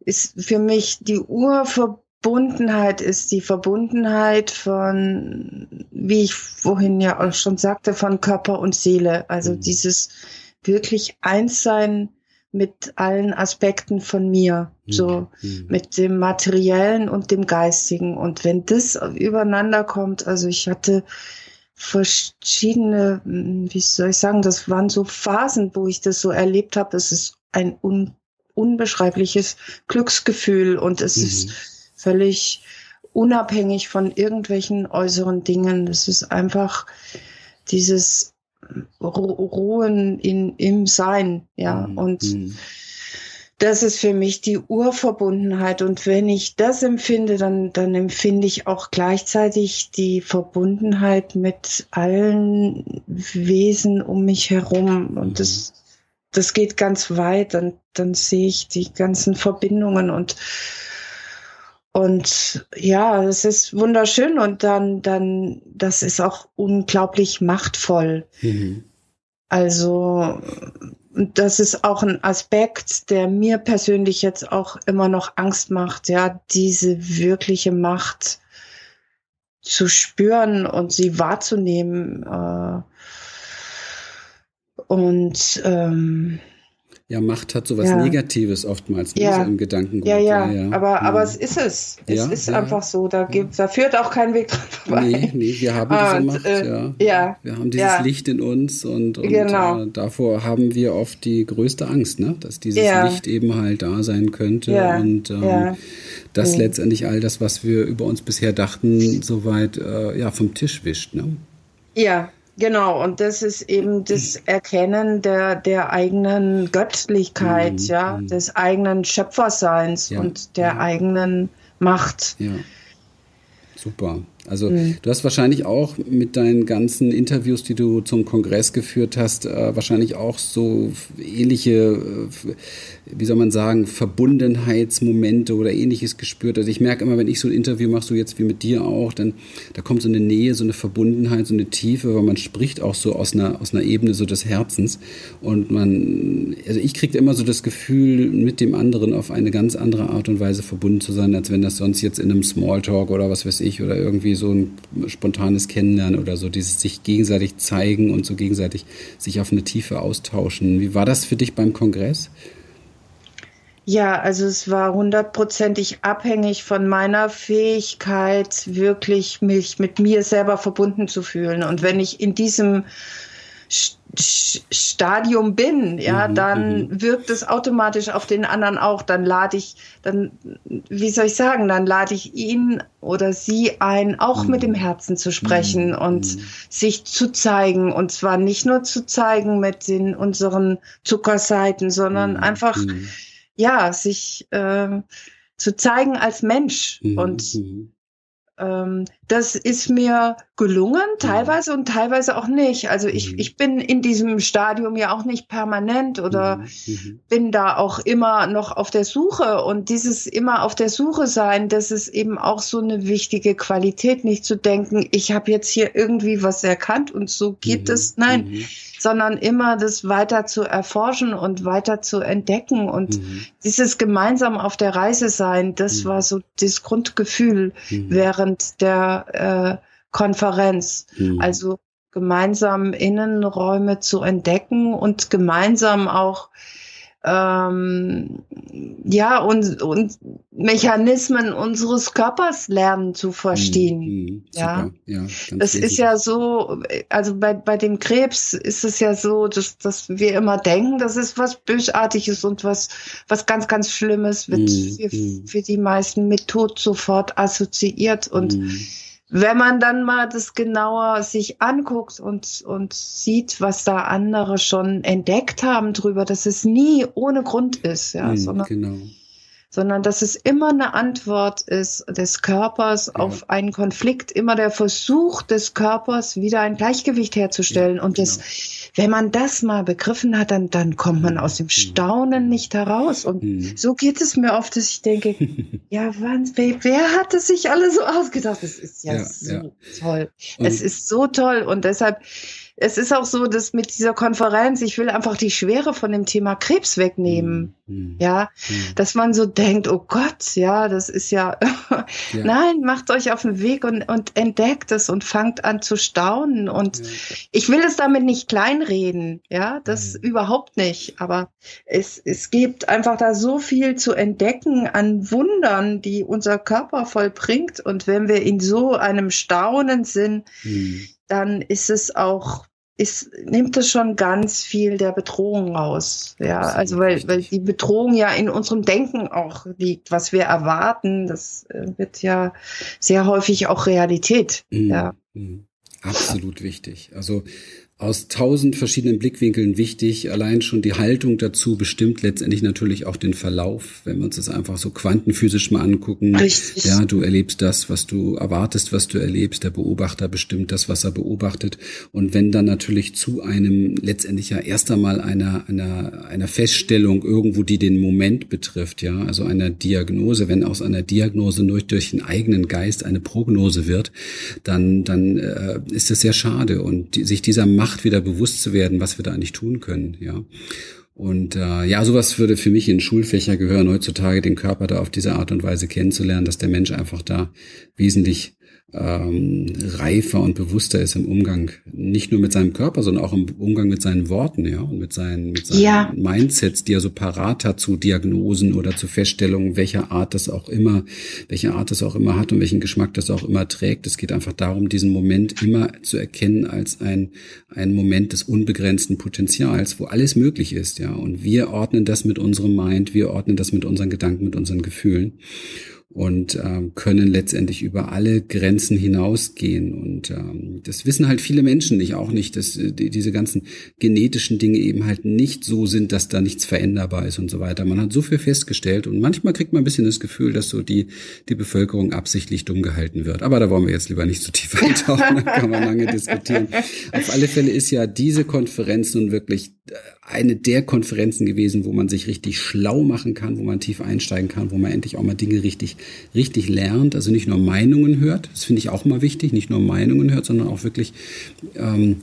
ist für mich die Urverbundenheit Verbundenheit ist die Verbundenheit von, wie ich vorhin ja auch schon sagte, von Körper und Seele. Also mhm. dieses wirklich Einssein mit allen Aspekten von mir, mhm. so mhm. mit dem materiellen und dem geistigen. Und wenn das übereinander kommt, also ich hatte verschiedene, hm, wie soll ich sagen, das waren so Phasen, wo ich das so erlebt habe. Es ist ein un unbeschreibliches Glücksgefühl und es mhm. ist völlig unabhängig von irgendwelchen äußeren Dingen. Es ist einfach dieses Ruhen in, im Sein, ja, mhm. und mhm. Das ist für mich die Urverbundenheit. Und wenn ich das empfinde, dann, dann empfinde ich auch gleichzeitig die Verbundenheit mit allen Wesen um mich herum. Und mhm. das, das geht ganz weit. Dann, dann sehe ich die ganzen Verbindungen und und ja, es ist wunderschön und dann, dann, das ist auch unglaublich machtvoll. Mhm. Also, das ist auch ein Aspekt, der mir persönlich jetzt auch immer noch Angst macht, ja, diese wirkliche Macht zu spüren und sie wahrzunehmen. Äh, und ähm, ja, Macht hat sowas ja. Negatives oftmals ne, ja. so im Gedankengut. Ja, ja, ja, aber, ja. aber es ist es. Es ja, ist einfach so. Da, gibt, da führt auch kein Weg dran vorbei. Nee, nee, wir haben diese und, Macht, äh, ja. ja. Wir haben dieses Licht in uns und, und genau. äh, davor haben wir oft die größte Angst, ne? dass dieses Licht eben halt da sein könnte und ähm, dass mhm. letztendlich all das, was wir über uns bisher dachten, soweit äh, ja, vom Tisch wischt. Ne? Ja, Genau, und das ist eben das Erkennen der, der eigenen Göttlichkeit, mhm. ja, mhm. des eigenen Schöpferseins ja. und der ja. eigenen Macht. Ja. Super. Also mhm. du hast wahrscheinlich auch mit deinen ganzen Interviews, die du zum Kongress geführt hast, äh, wahrscheinlich auch so ähnliche, äh, wie soll man sagen, Verbundenheitsmomente oder ähnliches gespürt. Also ich merke immer, wenn ich so ein Interview mache, so jetzt wie mit dir auch, dann da kommt so eine Nähe, so eine Verbundenheit, so eine Tiefe, weil man spricht auch so aus einer, aus einer Ebene so des Herzens. Und man, also ich kriege immer so das Gefühl, mit dem anderen auf eine ganz andere Art und Weise verbunden zu sein, als wenn das sonst jetzt in einem Smalltalk oder was weiß ich oder irgendwie so ein spontanes Kennenlernen oder so, dieses sich gegenseitig zeigen und so gegenseitig sich auf eine Tiefe austauschen. Wie war das für dich beim Kongress? Ja, also es war hundertprozentig abhängig von meiner Fähigkeit, wirklich mich mit mir selber verbunden zu fühlen. Und wenn ich in diesem Stadium bin, ja, mhm, dann mhm. wirkt es automatisch auf den anderen auch. Dann lade ich, dann, wie soll ich sagen, dann lade ich ihn oder sie ein, auch mhm. mit dem Herzen zu sprechen mhm. und mhm. sich zu zeigen. Und zwar nicht nur zu zeigen mit den unseren Zuckerseiten, sondern mhm. einfach, ja, sich äh, zu zeigen als Mensch und das ist mir gelungen, teilweise und teilweise auch nicht. Also ich, mhm. ich bin in diesem Stadium ja auch nicht permanent oder mhm. mhm. bin da auch immer noch auf der Suche. Und dieses immer auf der Suche sein, das ist eben auch so eine wichtige Qualität, nicht zu denken, ich habe jetzt hier irgendwie was erkannt und so geht mhm. es. Nein, mhm. Sondern immer das weiter zu erforschen und weiter zu entdecken. Und mhm. dieses gemeinsam auf der Reise sein, das war so das Grundgefühl während der äh, Konferenz. Mhm. Also gemeinsam Innenräume zu entdecken und gemeinsam auch ähm, ja und, und Mechanismen unseres Körpers lernen zu verstehen. Mhm, ja, ja das ist ja so, also bei, bei dem Krebs ist es ja so, dass, dass wir immer denken, das ist was Bösartiges und was, was ganz, ganz Schlimmes wird mhm, für, mhm. für die meisten mit Tod sofort assoziiert und mhm wenn man dann mal das genauer sich anguckt und, und sieht, was da andere schon entdeckt haben drüber, dass es nie ohne Grund ist, ja, mhm, sondern, genau. sondern dass es immer eine Antwort ist des Körpers ja. auf einen Konflikt, immer der Versuch des Körpers, wieder ein Gleichgewicht herzustellen. Ja, und genau. das wenn man das mal begriffen hat, dann, dann kommt man aus dem Staunen nicht heraus. Und mhm. so geht es mir oft, dass ich denke, [laughs] ja, wann, wer, wer hat es sich alle so ausgedacht? Das ist ja, ja so ja. toll. Und es ist so toll. Und deshalb es ist auch so, dass mit dieser Konferenz, ich will einfach die Schwere von dem Thema Krebs wegnehmen. Mhm. Ja, mhm. dass man so denkt, oh Gott, ja, das ist ja, [laughs] ja. nein, macht euch auf den Weg und, und entdeckt es und fangt an zu staunen. Und ja. ich will es damit nicht kleinreden, ja, das mhm. überhaupt nicht. Aber es, es gibt einfach da so viel zu entdecken an Wundern, die unser Körper vollbringt. Und wenn wir in so einem Staunen sind, mhm. Dann ist es auch ist, nimmt es schon ganz viel der Bedrohung raus. Ja, also weil, weil die Bedrohung ja in unserem Denken auch liegt, was wir erwarten, das äh, wird ja sehr häufig auch Realität. Mhm. Ja. Mhm. Absolut wichtig. Also aus tausend verschiedenen Blickwinkeln wichtig. Allein schon die Haltung dazu bestimmt letztendlich natürlich auch den Verlauf, wenn wir uns das einfach so quantenphysisch mal angucken. Richtig. Ja, du erlebst das, was du erwartest, was du erlebst. Der Beobachter bestimmt das, was er beobachtet. Und wenn dann natürlich zu einem letztendlich ja erst einmal einer, einer, einer Feststellung irgendwo, die den Moment betrifft, ja, also einer Diagnose, wenn aus einer Diagnose nur durch den eigenen Geist eine Prognose wird, dann, dann äh, ist es sehr schade. Und die, sich dieser Macht Macht wieder bewusst zu werden, was wir da eigentlich tun können, ja. Und äh, ja, sowas würde für mich in Schulfächer gehören, heutzutage den Körper da auf diese Art und Weise kennenzulernen, dass der Mensch einfach da wesentlich ähm, reifer und bewusster ist im Umgang, nicht nur mit seinem Körper, sondern auch im Umgang mit seinen Worten, ja, und mit seinen, mit seinen ja. Mindsets, die er so parat hat zu Diagnosen oder zu Feststellungen, welcher Art das auch immer, welche Art das auch immer hat und welchen Geschmack das auch immer trägt. Es geht einfach darum, diesen Moment immer zu erkennen als ein, ein Moment des unbegrenzten Potenzials, wo alles möglich ist, ja. Und wir ordnen das mit unserem Mind, wir ordnen das mit unseren Gedanken, mit unseren Gefühlen und ähm, können letztendlich über alle Grenzen hinausgehen. Und ähm, das wissen halt viele Menschen nicht, auch nicht, dass äh, die, diese ganzen genetischen Dinge eben halt nicht so sind, dass da nichts veränderbar ist und so weiter. Man hat so viel festgestellt und manchmal kriegt man ein bisschen das Gefühl, dass so die, die Bevölkerung absichtlich dumm gehalten wird. Aber da wollen wir jetzt lieber nicht so tief [laughs] eintauchen, da kann man lange diskutieren. Auf alle Fälle ist ja diese Konferenz nun wirklich äh, eine der Konferenzen gewesen, wo man sich richtig schlau machen kann, wo man tief einsteigen kann, wo man endlich auch mal Dinge richtig, richtig lernt. Also nicht nur Meinungen hört, das finde ich auch mal wichtig, nicht nur Meinungen hört, sondern auch wirklich ähm,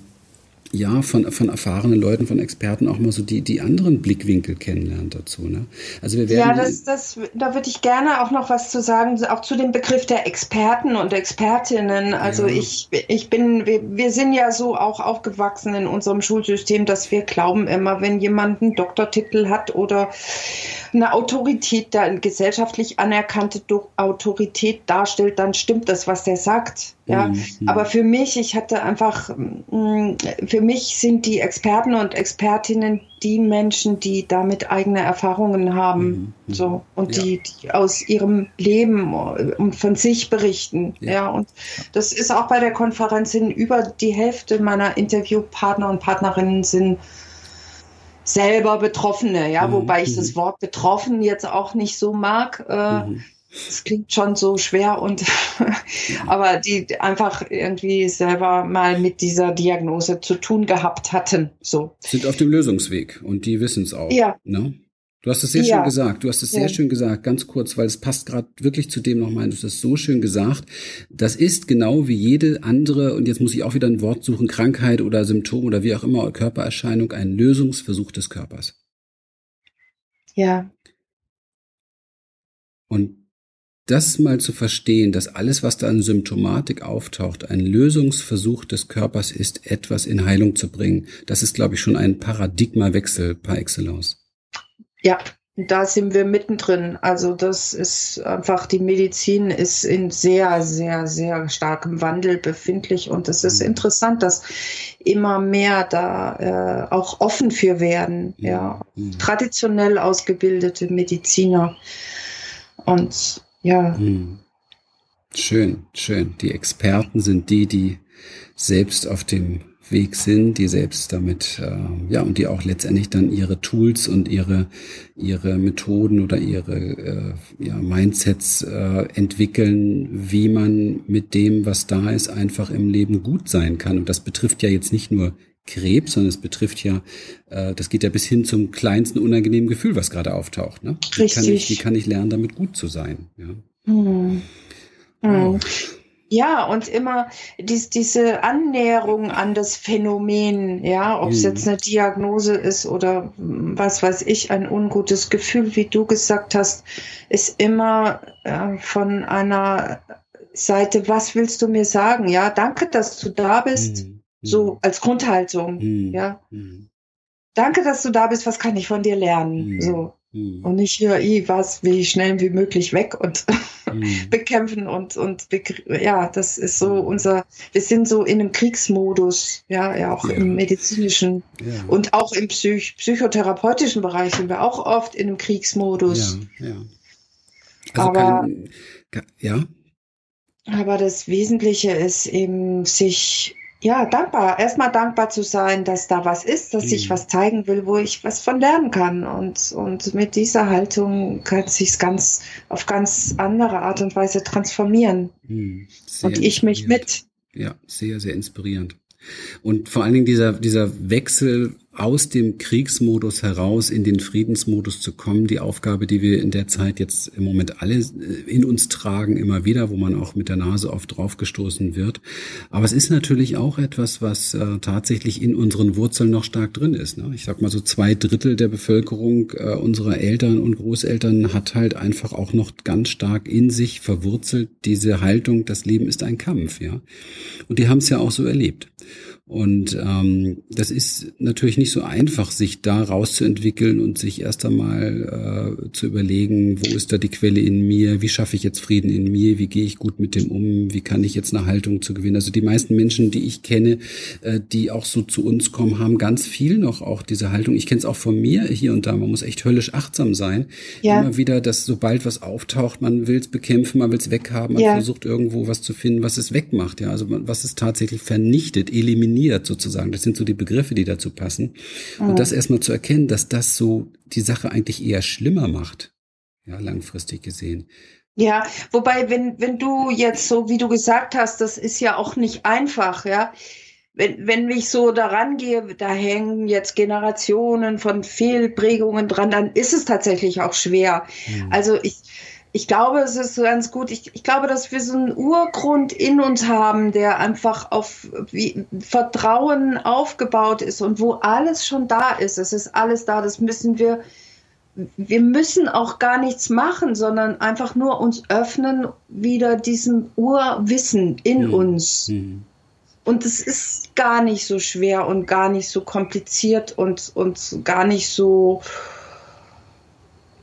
ja, von, von erfahrenen Leuten, von Experten auch mal so die, die anderen Blickwinkel kennenlernt dazu. Ne? Also wir werden. Ja, das, das, da würde ich gerne auch noch was zu sagen, auch zu dem Begriff der Experten und Expertinnen. Also ja. ich, ich bin, wir, wir sind ja so auch aufgewachsen in unserem Schulsystem, dass wir glauben immer, wenn jemand einen Doktortitel hat oder eine Autorität, da eine gesellschaftlich anerkannte Autorität darstellt, dann stimmt das, was der sagt. Ja, mhm. aber für mich, ich hatte einfach, mm, für mich sind die Experten und Expertinnen die Menschen, die damit eigene Erfahrungen haben, mhm. mhm. so und ja. die, die aus ihrem Leben und von sich berichten. Ja. ja, und das ist auch bei der Konferenz hin über die Hälfte meiner Interviewpartner und Partnerinnen sind selber Betroffene, ja, mhm. wobei ich das mhm. Wort betroffen jetzt auch nicht so mag. Äh, mhm. Das klingt schon so schwer und [laughs] aber die einfach irgendwie selber mal mit dieser Diagnose zu tun gehabt hatten. So. Sind auf dem Lösungsweg und die wissen es auch. Ja. Ne? Du hast es sehr ja. schön gesagt. Du hast es sehr ja. schön gesagt, ganz kurz, weil es passt gerade wirklich zu dem nochmal. Du hast es so schön gesagt. Das ist genau wie jede andere, und jetzt muss ich auch wieder ein Wort suchen, Krankheit oder Symptom oder wie auch immer, Körpererscheinung, ein Lösungsversuch des Körpers. Ja. Und das mal zu verstehen, dass alles, was da an Symptomatik auftaucht, ein Lösungsversuch des Körpers ist, etwas in Heilung zu bringen, das ist, glaube ich, schon ein Paradigmawechsel par excellence. Ja, da sind wir mittendrin. Also das ist einfach, die Medizin ist in sehr, sehr, sehr starkem Wandel befindlich und es ist mhm. interessant, dass immer mehr da äh, auch offen für werden. Mhm. Ja, mhm. traditionell ausgebildete Mediziner und ja. Mhm. Schön, schön. Die Experten sind die, die selbst auf dem Weg sind, die selbst damit, äh, ja, und die auch letztendlich dann ihre Tools und ihre, ihre Methoden oder ihre äh, ja, Mindsets äh, entwickeln, wie man mit dem, was da ist, einfach im Leben gut sein kann. Und das betrifft ja jetzt nicht nur Krebs, sondern es betrifft ja, äh, das geht ja bis hin zum kleinsten unangenehmen Gefühl, was gerade auftaucht. Ne? Wie, Richtig. Kann ich, wie kann ich lernen, damit gut zu sein? Ja. Hm. Hm. Ja, und immer dies, diese Annäherung an das Phänomen, ja, ob es mhm. jetzt eine Diagnose ist oder was weiß ich, ein ungutes Gefühl, wie du gesagt hast, ist immer äh, von einer Seite, was willst du mir sagen? Ja, danke, dass du da bist. Mhm. So als Grundhaltung, mhm. ja. Mhm. Danke, dass du da bist. Was kann ich von dir lernen? So. Und nicht hier, i, was, wie schnell wie möglich weg und [laughs] bekämpfen und, und, ja, das ist so unser, wir sind so in einem Kriegsmodus, ja, ja, auch ja. im medizinischen ja. und auch im Psych psychotherapeutischen Bereich sind wir auch oft in einem Kriegsmodus. Ja. Also Aber, kann, ja. Aber das Wesentliche ist eben, sich ja, dankbar. Erstmal dankbar zu sein, dass da was ist, dass mhm. ich was zeigen will, wo ich was von lernen kann. Und, und mit dieser Haltung kann sich ganz auf ganz andere Art und Weise transformieren. Mhm. Und ich mich mit. Ja, sehr, sehr inspirierend. Und vor allen Dingen dieser, dieser Wechsel aus dem Kriegsmodus heraus in den Friedensmodus zu kommen, die Aufgabe, die wir in der Zeit jetzt im Moment alle äh, in uns tragen, immer wieder, wo man auch mit der Nase oft draufgestoßen wird. Aber es ist natürlich auch etwas, was äh, tatsächlich in unseren Wurzeln noch stark drin ist. Ne? Ich sag mal so zwei Drittel der Bevölkerung äh, unserer Eltern und Großeltern hat halt einfach auch noch ganz stark in sich verwurzelt diese Haltung, das Leben ist ein Kampf, ja. Und die haben es ja auch so erlebt. Und ähm, das ist natürlich nicht so einfach, sich da rauszuentwickeln und sich erst einmal äh, zu überlegen, wo ist da die Quelle in mir, wie schaffe ich jetzt Frieden in mir, wie gehe ich gut mit dem um, wie kann ich jetzt eine Haltung zu gewinnen. Also die meisten Menschen, die ich kenne, äh, die auch so zu uns kommen, haben ganz viel noch auch diese Haltung. Ich kenne es auch von mir hier und da. Man muss echt höllisch achtsam sein. Ja. Immer wieder, dass sobald was auftaucht, man will es bekämpfen, man will es weghaben, man ja. versucht irgendwo was zu finden, was es wegmacht. Ja, also was es tatsächlich vernichtet, eliminiert definiert sozusagen. Das sind so die Begriffe, die dazu passen. Mhm. Und das erstmal zu erkennen, dass das so die Sache eigentlich eher schlimmer macht. Ja, langfristig gesehen. Ja, wobei, wenn, wenn du jetzt so, wie du gesagt hast, das ist ja auch nicht einfach, ja. Wenn, wenn ich so daran gehe, da hängen jetzt Generationen von Fehlprägungen dran, dann ist es tatsächlich auch schwer. Mhm. Also ich, ich glaube, es ist ganz gut. Ich, ich glaube, dass wir so einen Urgrund in uns haben, der einfach auf wie, Vertrauen aufgebaut ist und wo alles schon da ist. Es ist alles da. Das müssen wir. Wir müssen auch gar nichts machen, sondern einfach nur uns öffnen wieder diesem Urwissen in mhm. uns. Mhm. Und es ist gar nicht so schwer und gar nicht so kompliziert und, und gar nicht so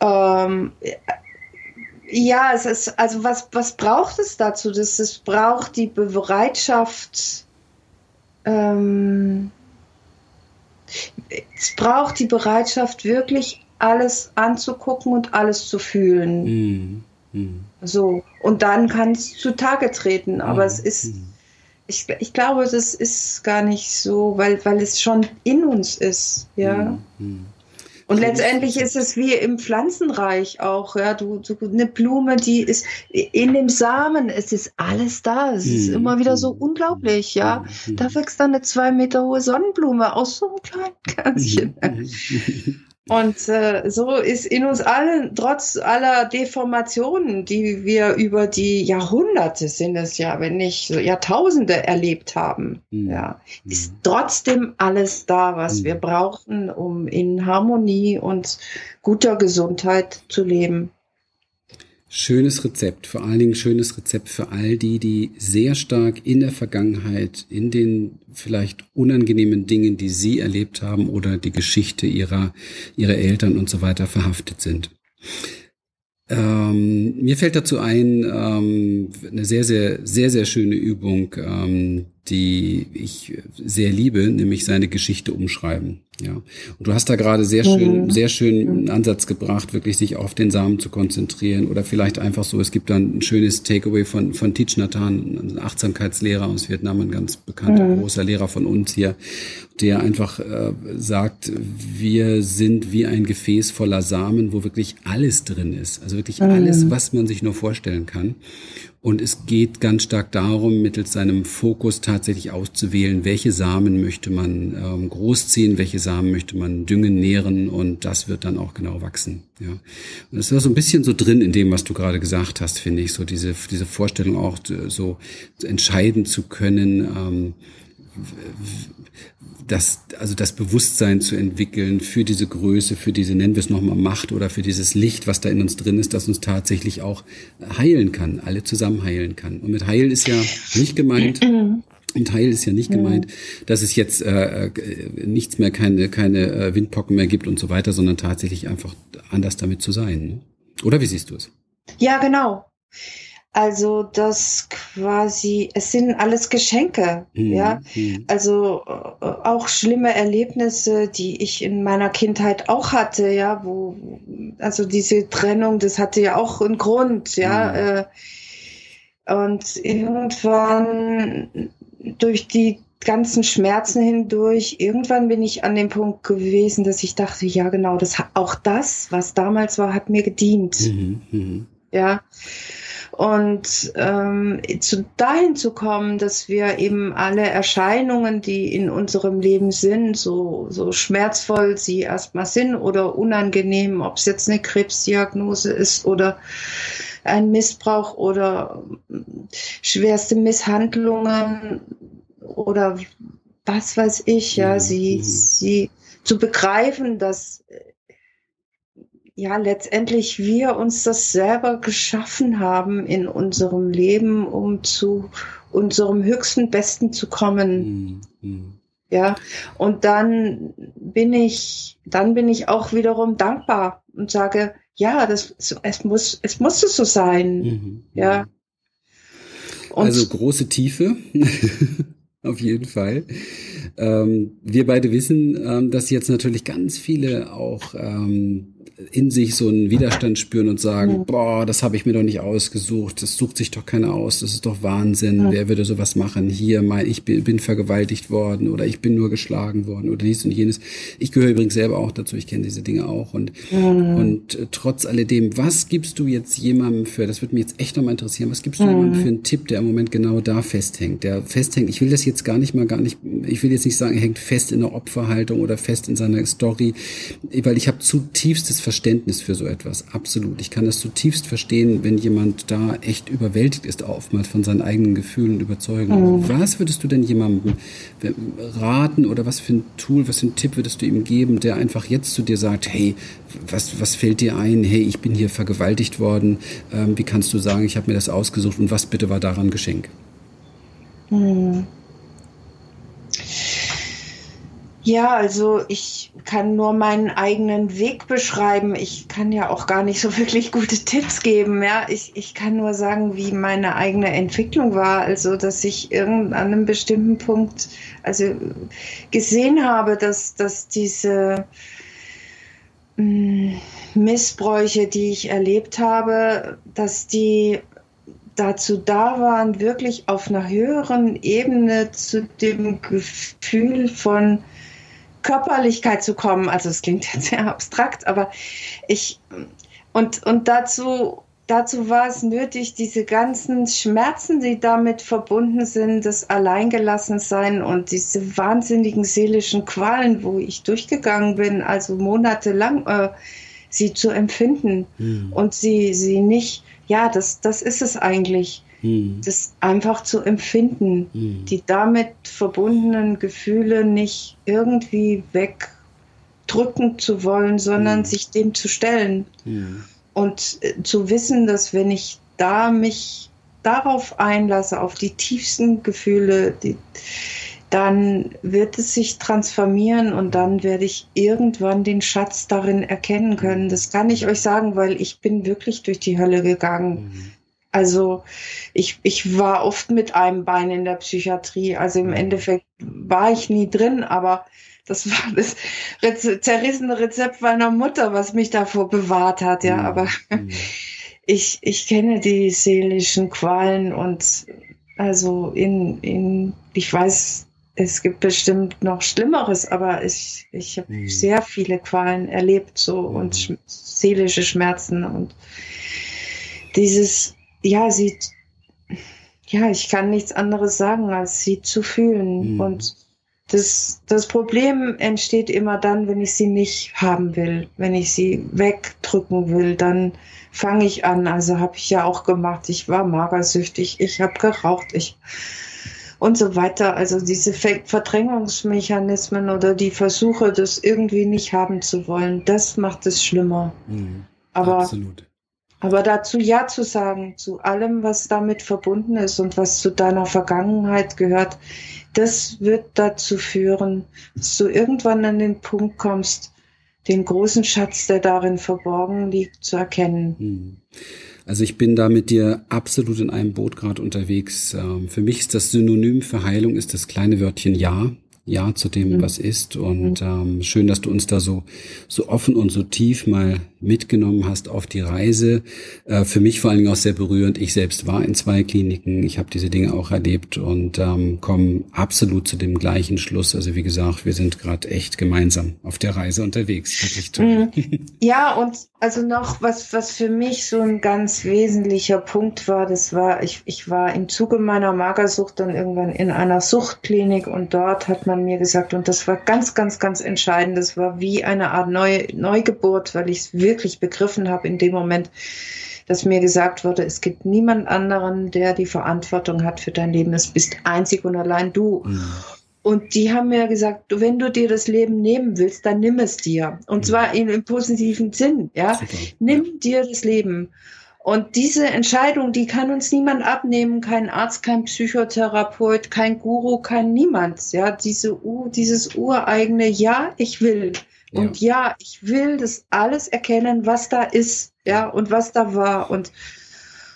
ähm, ja, es ist, also was, was braucht es dazu? Das, es braucht die Bereitschaft, ähm, es braucht die Bereitschaft, wirklich alles anzugucken und alles zu fühlen. Mhm. Mhm. So, und dann kann es zutage treten. Aber mhm. es ist, mhm. ich, ich glaube, das ist gar nicht so, weil, weil es schon in uns ist, ja. Mhm. Mhm. Und letztendlich ist es wie im Pflanzenreich auch, ja, du, du eine Blume, die ist in dem Samen, es ist alles da, es ist mhm. immer wieder so unglaublich, ja. Mhm. Da wächst dann eine zwei Meter hohe Sonnenblume aus so einem kleinen Kernchen. Mhm. Und äh, so ist in uns allen, trotz aller Deformationen, die wir über die Jahrhunderte sind es ja, wenn nicht so Jahrtausende erlebt haben, mhm. ja, ist trotzdem alles da, was mhm. wir brauchen, um in Harmonie und guter Gesundheit zu leben. Schönes Rezept, vor allen Dingen schönes Rezept für all die, die sehr stark in der Vergangenheit, in den vielleicht unangenehmen Dingen, die sie erlebt haben oder die Geschichte ihrer, ihrer Eltern und so weiter verhaftet sind. Ähm, mir fällt dazu ein, ähm, eine sehr, sehr, sehr, sehr schöne Übung, ähm, die ich sehr liebe, nämlich seine Geschichte umschreiben. Ja. Und du hast da gerade sehr schön, mhm. sehr schön einen Ansatz gebracht, wirklich sich auf den Samen zu konzentrieren oder vielleicht einfach so, es gibt dann ein schönes Takeaway von, von Teach Nathan, ein Achtsamkeitslehrer aus Vietnam, ein ganz bekannter, mhm. großer Lehrer von uns hier, der einfach äh, sagt, wir sind wie ein Gefäß voller Samen, wo wirklich alles drin ist. Also wirklich alles, was man sich nur vorstellen kann. Und es geht ganz stark darum, mittels seinem Fokus tatsächlich auszuwählen, welche Samen möchte man ähm, großziehen, welche Samen möchte man düngen, nähren und das wird dann auch genau wachsen. Ja. Und das war so ein bisschen so drin in dem, was du gerade gesagt hast, finde ich, so diese, diese Vorstellung auch so entscheiden zu können, ähm, das, also das Bewusstsein zu entwickeln für diese Größe, für diese, nennen wir es nochmal Macht oder für dieses Licht, was da in uns drin ist, das uns tatsächlich auch heilen kann, alle zusammen heilen kann. Und mit Heil ist ja nicht gemeint, und Heil ist ja nicht gemeint, dass es jetzt äh, äh, nichts mehr, keine, keine äh, Windpocken mehr gibt und so weiter, sondern tatsächlich einfach anders damit zu sein. Ne? Oder wie siehst du es? Ja, genau. Also das quasi, es sind alles Geschenke, mhm. ja. Mhm. Also äh, auch schlimme Erlebnisse, die ich in meiner Kindheit auch hatte, ja, wo, also diese Trennung, das hatte ja auch einen Grund, ja. Mhm. Äh, und irgendwann durch die ganzen Schmerzen hindurch, irgendwann bin ich an dem Punkt gewesen, dass ich dachte, ja genau, das auch das, was damals war, hat mir gedient. Mhm. mhm. Ja. Und ähm, zu, dahin zu kommen, dass wir eben alle Erscheinungen, die in unserem Leben sind, so, so schmerzvoll sie erstmal sind oder unangenehm, ob es jetzt eine Krebsdiagnose ist oder ein Missbrauch oder schwerste Misshandlungen oder was weiß ich, ja, mhm. sie, mhm. sie zu begreifen, dass ja letztendlich wir uns das selber geschaffen haben in unserem Leben, um zu unserem höchsten Besten zu kommen. Mhm. Ja, und dann bin ich, dann bin ich auch wiederum dankbar und sage, ja, das, es muss, es musste so sein. Mhm. Ja. Und also große Tiefe. [laughs] Auf jeden Fall. Ähm, wir beide wissen, ähm, dass jetzt natürlich ganz viele auch ähm, in sich so einen Widerstand spüren und sagen, ja. boah, das habe ich mir doch nicht ausgesucht, das sucht sich doch keiner aus, das ist doch Wahnsinn, ja. wer würde sowas machen? Hier, mein, ich bin, vergewaltigt worden oder ich bin nur geschlagen worden oder dies und jenes. Ich gehöre übrigens selber auch dazu, ich kenne diese Dinge auch und, ja. und äh, trotz alledem, was gibst du jetzt jemandem für, das würde mich jetzt echt nochmal interessieren, was gibst du jemandem für einen Tipp, der im Moment genau da festhängt, der festhängt, ich will das jetzt gar nicht mal, gar nicht, ich will jetzt nicht sagen, er hängt fest in der Opferhaltung oder fest in seiner Story, weil ich habe zutiefstes Verständnis für so etwas. Absolut. Ich kann das zutiefst verstehen, wenn jemand da echt überwältigt ist, oftmals von seinen eigenen Gefühlen und Überzeugungen. Mhm. Was würdest du denn jemandem raten oder was für ein Tool, was für ein Tipp würdest du ihm geben, der einfach jetzt zu dir sagt, hey, was, was fällt dir ein? Hey, ich bin hier vergewaltigt worden. Ähm, wie kannst du sagen, ich habe mir das ausgesucht und was bitte war daran Geschenk? Mhm. Ja, also ich kann nur meinen eigenen Weg beschreiben. Ich kann ja auch gar nicht so [laughs] wirklich gute Tipps geben. Ja, ich, ich kann nur sagen, wie meine eigene Entwicklung war. Also, dass ich irgend an einem bestimmten Punkt, also gesehen habe, dass, dass diese mh, hm, Missbräuche, die ich erlebt habe, dass die dazu da waren, wirklich auf einer höheren Ebene zu dem Gefühl von Körperlichkeit zu kommen. Also es klingt jetzt sehr abstrakt, aber ich und und dazu dazu war es nötig, diese ganzen Schmerzen, die damit verbunden sind, das Alleingelassensein und diese wahnsinnigen seelischen Qualen, wo ich durchgegangen bin, also monatelang, äh, sie zu empfinden mhm. und sie, sie nicht, ja, das, das ist es eigentlich hm. das einfach zu empfinden, hm. die damit verbundenen Gefühle nicht irgendwie wegdrücken zu wollen, sondern hm. sich dem zu stellen. Und äh, zu wissen, dass wenn ich da mich darauf einlasse, auf die tiefsten Gefühle, die, dann wird es sich transformieren und dann werde ich irgendwann den Schatz darin erkennen können. Das kann ich euch sagen, weil ich bin wirklich durch die Hölle gegangen. Mhm. Also ich, ich war oft mit einem Bein in der Psychiatrie. Also im mhm. Endeffekt war ich nie drin, aber das war [laughs] das Reze zerrissene Rezept meiner Mutter, was mich davor bewahrt hat. Ja, mhm. aber mhm. [laughs] ich, ich kenne die seelischen Qualen und also in, in, ich weiß, es gibt bestimmt noch Schlimmeres, aber ich, ich habe mhm. sehr viele Qualen erlebt so und mhm. sch seelische Schmerzen und dieses ja, sie ja, ich kann nichts anderes sagen, als sie zu fühlen. Mhm. Und das, das Problem entsteht immer dann, wenn ich sie nicht haben will, wenn ich sie wegdrücken will, dann fange ich an. Also habe ich ja auch gemacht. Ich war magersüchtig, ich habe geraucht, ich und so weiter. Also diese Verdrängungsmechanismen oder die Versuche, das irgendwie nicht haben zu wollen, das macht es schlimmer. Mhm. Aber, Absolut. Aber dazu Ja zu sagen, zu allem, was damit verbunden ist und was zu deiner Vergangenheit gehört, das wird dazu führen, dass du irgendwann an den Punkt kommst, den großen Schatz, der darin verborgen liegt, zu erkennen. Mhm. Also ich bin da mit dir absolut in einem Boot gerade unterwegs. Ähm, für mich ist das Synonym für Heilung ist das kleine Wörtchen Ja. Ja zu dem, mhm. was ist. Und mhm. ähm, schön, dass du uns da so, so offen und so tief mal mitgenommen hast auf die Reise. Äh, für mich vor allen Dingen auch sehr berührend. Ich selbst war in zwei Kliniken. Ich habe diese Dinge auch erlebt und ähm, komme absolut zu dem gleichen Schluss. Also wie gesagt, wir sind gerade echt gemeinsam auf der Reise unterwegs. Wirklich toll. Mhm. [laughs] Ja, und also noch was, was für mich so ein ganz wesentlicher Punkt war, das war, ich, ich war im Zuge meiner Magersucht dann irgendwann in einer Suchtklinik und dort hat man mir gesagt, und das war ganz, ganz, ganz entscheidend, das war wie eine Art Neu Neugeburt, weil ich es wirklich begriffen habe in dem Moment, dass mir gesagt wurde, es gibt niemand anderen, der die Verantwortung hat für dein Leben. Es bist einzig und allein du. Mhm. Und die haben mir gesagt, wenn du dir das Leben nehmen willst, dann nimm es dir. Und zwar in, im positiven Sinn, ja. Super. Nimm ja. dir das Leben. Und diese Entscheidung, die kann uns niemand abnehmen, kein Arzt, kein Psychotherapeut, kein Guru, kein niemand. Ja, diese, dieses ureigene Ja, ich will. Ja. Und ja, ich will das alles erkennen, was da ist, ja, und was da war. Und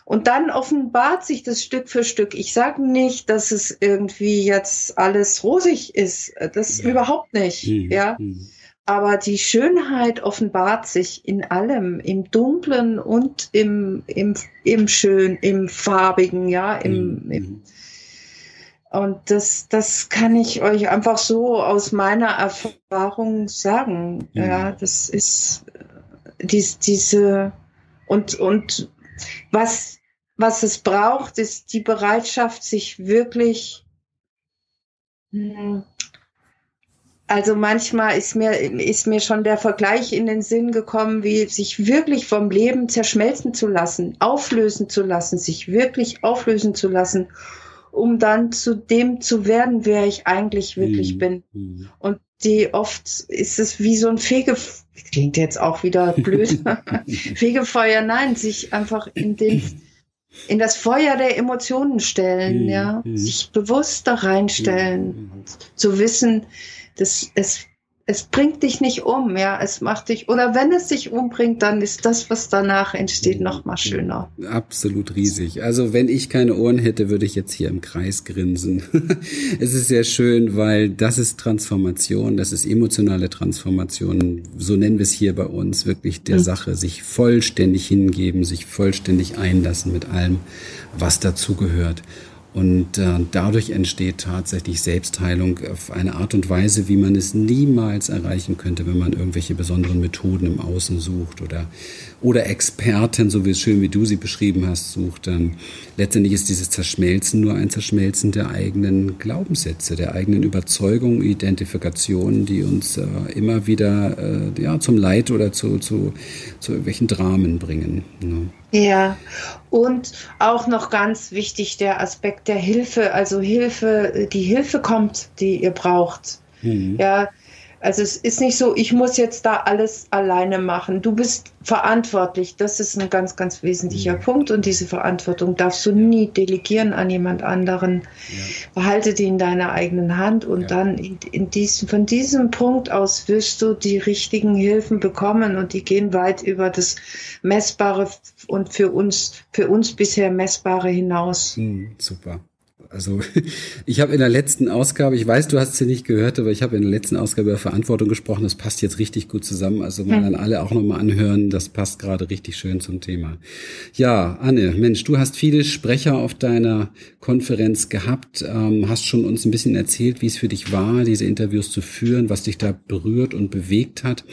und dann offenbart sich das Stück für Stück. Ich sage nicht, dass es irgendwie jetzt alles rosig ist. Das ja. überhaupt nicht. Mhm. Ja. Mhm. Aber die Schönheit offenbart sich in allem, im Dunklen und im, im, im Schön, im Farbigen, ja, im, mhm. im und das, das kann ich euch einfach so aus meiner Erfahrung sagen. Ja, ja das ist dies, diese und, und was, was es braucht, ist die Bereitschaft, sich wirklich, hm, also manchmal ist mir, ist mir schon der Vergleich in den Sinn gekommen, wie sich wirklich vom Leben zerschmelzen zu lassen, auflösen zu lassen, sich wirklich auflösen zu lassen, um dann zu dem zu werden, wer ich eigentlich wirklich mhm. bin. Mhm. Und die oft ist es wie so ein Fege, klingt jetzt auch wieder blöd, [laughs] Fegefeuer, nein, sich einfach in den, in das Feuer der Emotionen stellen, mhm. ja, mhm. sich bewusst da reinstellen, zu wissen, dass es es bringt dich nicht um, ja, es macht dich, oder wenn es dich umbringt, dann ist das, was danach entsteht, noch mal schöner. Absolut riesig. Also wenn ich keine Ohren hätte, würde ich jetzt hier im Kreis grinsen. [laughs] es ist sehr schön, weil das ist Transformation, das ist emotionale Transformation, so nennen wir es hier bei uns, wirklich der mhm. Sache, sich vollständig hingeben, sich vollständig einlassen mit allem, was dazugehört. Und äh, dadurch entsteht tatsächlich Selbstheilung auf eine Art und Weise, wie man es niemals erreichen könnte, wenn man irgendwelche besonderen Methoden im Außen sucht oder, oder Experten, so wie es schön wie du sie beschrieben hast, sucht. Ähm, letztendlich ist dieses Zerschmelzen nur ein Zerschmelzen der eigenen Glaubenssätze, der eigenen Überzeugungen, Identifikationen, die uns äh, immer wieder äh, ja, zum Leid oder zu, zu, zu irgendwelchen Dramen bringen. Ne? Ja, und auch noch ganz wichtig der Aspekt der Hilfe, also Hilfe, die Hilfe kommt, die ihr braucht. Mhm. Ja, also es ist nicht so, ich muss jetzt da alles alleine machen. Du bist verantwortlich. Das ist ein ganz, ganz wesentlicher mhm. Punkt. Und diese Verantwortung darfst du nie delegieren an jemand anderen. Ja. Behalte die in deiner eigenen Hand und ja. dann in, in diesem, von diesem Punkt aus wirst du die richtigen Hilfen bekommen und die gehen weit über das Messbare und für uns, für uns bisher Messbare hinaus. Mhm, super. Also [laughs] ich habe in der letzten Ausgabe, ich weiß, du hast sie nicht gehört, aber ich habe in der letzten Ausgabe über Verantwortung gesprochen. Das passt jetzt richtig gut zusammen. Also mal hm. dann alle auch nochmal anhören. Das passt gerade richtig schön zum Thema. Ja, Anne, Mensch, du hast viele Sprecher auf deiner Konferenz gehabt, ähm, hast schon uns ein bisschen erzählt, wie es für dich war, diese Interviews zu führen, was dich da berührt und bewegt hat.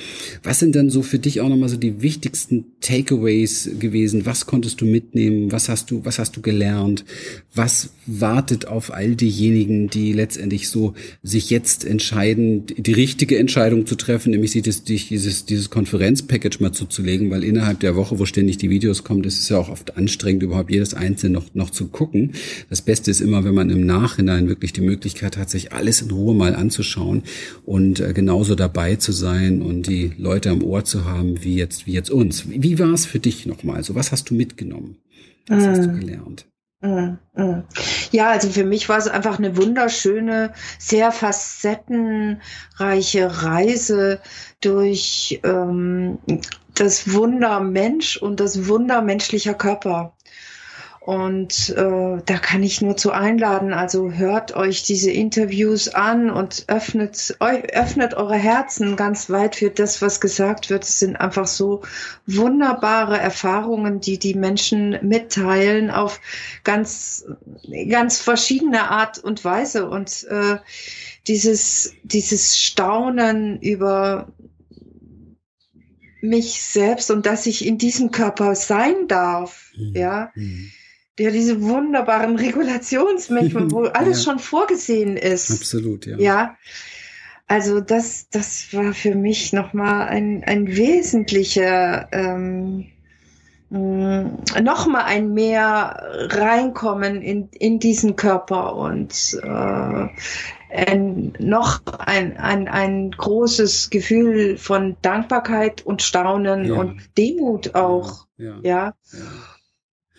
Was sind dann so für dich auch nochmal so die wichtigsten Takeaways gewesen? Was konntest du mitnehmen? Was hast du, was hast du gelernt? Was wartet auf all diejenigen, die letztendlich so sich jetzt entscheiden, die richtige Entscheidung zu treffen, nämlich sich das, dieses, dieses Konferenzpackage mal zuzulegen, weil innerhalb der Woche, wo ständig die Videos kommen, ist es ja auch oft anstrengend, überhaupt jedes einzelne noch, noch zu gucken. Das Beste ist immer, wenn man im Nachhinein wirklich die Möglichkeit hat, sich alles in Ruhe mal anzuschauen und äh, genauso dabei zu sein und die Leute am Ohr zu haben, wie jetzt, wie jetzt uns. Wie war es für dich nochmal? Also was hast du mitgenommen? Was hast du äh. gelernt? Mm, mm. Ja, also für mich war es einfach eine wunderschöne, sehr facettenreiche Reise durch ähm, das Wunder Mensch und das Wunder menschlicher Körper. Und äh, da kann ich nur zu einladen. Also hört euch diese Interviews an und öffnet, öffnet eure Herzen ganz weit für das, was gesagt wird. Es sind einfach so wunderbare Erfahrungen, die die Menschen mitteilen auf ganz, ganz verschiedene Art und Weise. Und äh, dieses, dieses Staunen über mich selbst und dass ich in diesem Körper sein darf, mhm. ja. Mhm ja, diese wunderbaren Regulationsmechanismen, wo [laughs] alles ja. schon vorgesehen ist. Absolut, ja. Ja. Also das, das war für mich nochmal ein, ein wesentlicher, ähm, mm, nochmal ein mehr reinkommen in, in diesen Körper und äh, ein, noch ein, ein, ein großes Gefühl von Dankbarkeit und Staunen ja. und Demut auch. ja. ja. ja.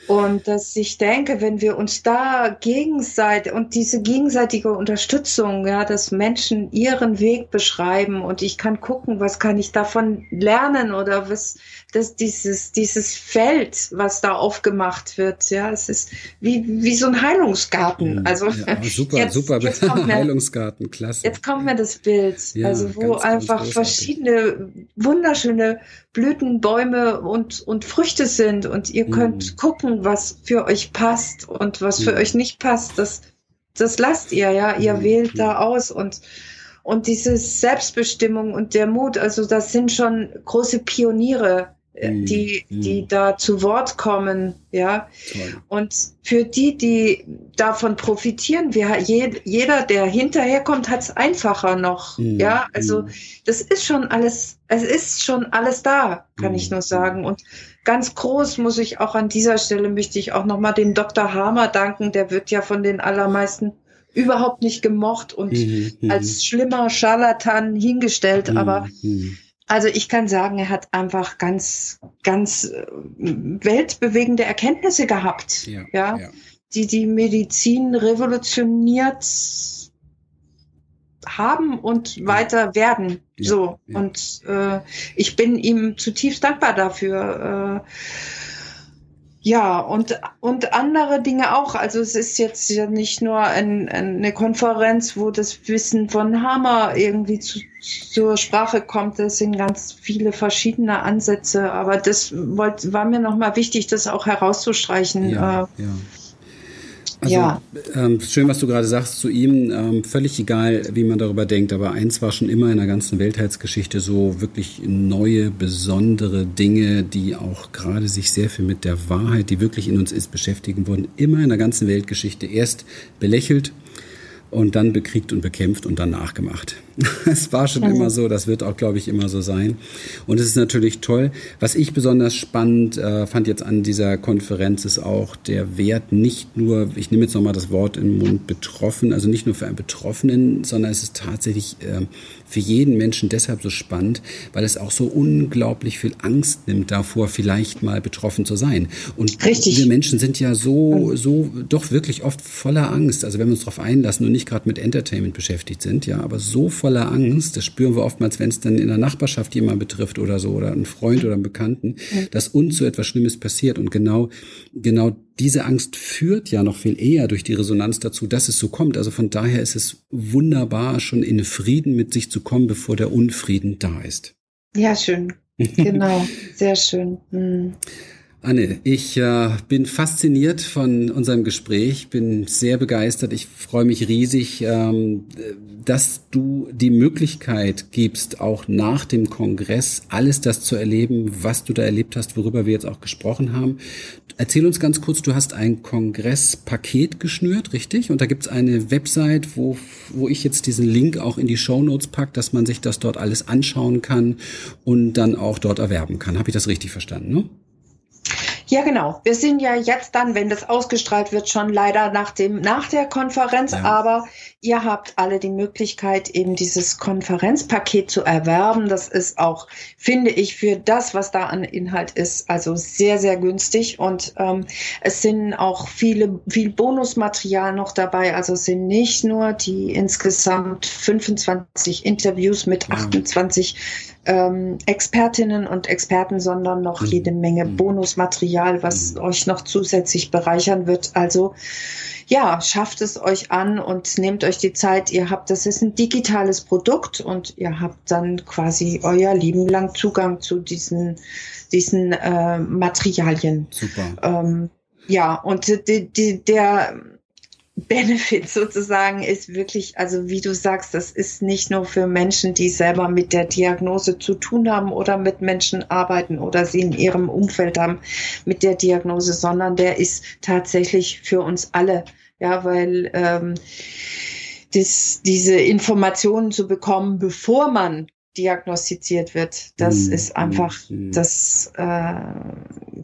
Und dass ich denke, wenn wir uns da gegenseitig und diese gegenseitige Unterstützung, ja, dass Menschen ihren Weg beschreiben und ich kann gucken, was kann ich davon lernen oder was, das, dieses, dieses Feld, was da aufgemacht wird, ja, es ist wie, wie so ein Heilungsgarten. Mhm. Also, ja, super, jetzt, super, jetzt mir, Heilungsgarten, klasse. Jetzt kommt mir das Bild, ja, also wo ganz, einfach ganz verschiedene wunderschöne Blüten, Bäume und, und Früchte sind und ihr könnt mm. gucken, was für euch passt und was für mm. euch nicht passt. Das, das lasst ihr, ja. Ihr mm. wählt da aus und, und diese Selbstbestimmung und der Mut, also das sind schon große Pioniere mhm. Die, die mhm. da zu Wort kommen, ja. Toll. Und für die, die davon profitieren, wir, jeder, der hinterherkommt, hat es einfacher noch, mhm. ja. Also, das ist schon alles, es ist schon alles da, kann ich nur sagen. Und ganz groß muss ich auch an dieser Stelle möchte ich auch nochmal dem Dr. Hamer danken, der wird ja von den allermeisten überhaupt nicht gemocht und mhm. als schlimmer Scharlatan hingestellt, aber also ich kann sagen, er hat einfach ganz, ganz äh, weltbewegende Erkenntnisse gehabt, ja, ja, ja. die die Medizin revolutioniert haben und ja. weiter werden. so und äh, ich bin ihm zutiefst dankbar dafür. Äh, ja, und, und andere Dinge auch. Also es ist jetzt ja nicht nur ein, eine Konferenz, wo das Wissen von Hammer irgendwie zu, zur Sprache kommt. Das sind ganz viele verschiedene Ansätze. Aber das wollt, war mir nochmal wichtig, das auch herauszustreichen. Ja, äh, ja. Also, ja. Ähm, schön, was du gerade sagst zu ihm. Ähm, völlig egal, wie man darüber denkt. Aber eins war schon immer in der ganzen Weltheitsgeschichte so wirklich neue, besondere Dinge, die auch gerade sich sehr viel mit der Wahrheit, die wirklich in uns ist, beschäftigen wurden. Immer in der ganzen Weltgeschichte erst belächelt und dann bekriegt und bekämpft und dann nachgemacht. [laughs] Es war schon immer so, das wird auch, glaube ich, immer so sein. Und es ist natürlich toll. Was ich besonders spannend äh, fand jetzt an dieser Konferenz ist auch der Wert nicht nur, ich nehme jetzt nochmal das Wort in den Mund, betroffen, also nicht nur für einen Betroffenen, sondern es ist tatsächlich äh, für jeden Menschen deshalb so spannend, weil es auch so unglaublich viel Angst nimmt davor, vielleicht mal betroffen zu sein. Und Richtig. wir Menschen sind ja so, so doch wirklich oft voller Angst. Also wenn wir uns darauf einlassen und nicht gerade mit Entertainment beschäftigt sind, ja, aber so voller Angst, das spüren wir oftmals, wenn es dann in der Nachbarschaft jemand betrifft oder so, oder einen Freund oder einen Bekannten, dass uns so etwas Schlimmes passiert. Und genau, genau diese Angst führt ja noch viel eher durch die Resonanz dazu, dass es so kommt. Also von daher ist es wunderbar, schon in Frieden mit sich zu kommen, bevor der Unfrieden da ist. Ja, schön. [laughs] Genau, sehr schön. Hm. Anne, ich äh, bin fasziniert von unserem Gespräch, bin sehr begeistert. Ich freue mich riesig, ähm, dass du die Möglichkeit gibst, auch nach dem Kongress alles das zu erleben, was du da erlebt hast, worüber wir jetzt auch gesprochen haben. Erzähl uns ganz kurz, du hast ein Kongresspaket geschnürt, richtig? Und da gibt's eine Website, wo, wo ich jetzt diesen Link auch in die Show Notes pack, dass man sich das dort alles anschauen kann und dann auch dort erwerben kann. Habe ich das richtig verstanden? Ne? Ja, genau. Wir sind ja jetzt dann, wenn das ausgestrahlt wird, schon leider nach dem, nach der Konferenz, ja. aber ihr habt alle die Möglichkeit, eben dieses Konferenzpaket zu erwerben. Das ist auch, finde ich, für das, was da an Inhalt ist, also sehr, sehr günstig. Und ähm, es sind auch viele, viel Bonusmaterial noch dabei. Also es sind nicht nur die insgesamt 25 Interviews mit 28 ähm, Expertinnen und Experten, sondern noch mhm. jede Menge mhm. Bonusmaterial, was mhm. euch noch zusätzlich bereichern wird. Also ja, schafft es euch an und nehmt euch die Zeit. Ihr habt, das ist ein digitales Produkt und ihr habt dann quasi euer Leben lang Zugang zu diesen, diesen äh, Materialien. Super. Ähm, ja, und die, die, der Benefit sozusagen ist wirklich, also wie du sagst, das ist nicht nur für Menschen, die selber mit der Diagnose zu tun haben oder mit Menschen arbeiten oder sie in ihrem Umfeld haben mit der Diagnose, sondern der ist tatsächlich für uns alle. Ja, weil ähm, das, diese Informationen zu bekommen, bevor man diagnostiziert wird. Das mm, ist einfach mm, das äh,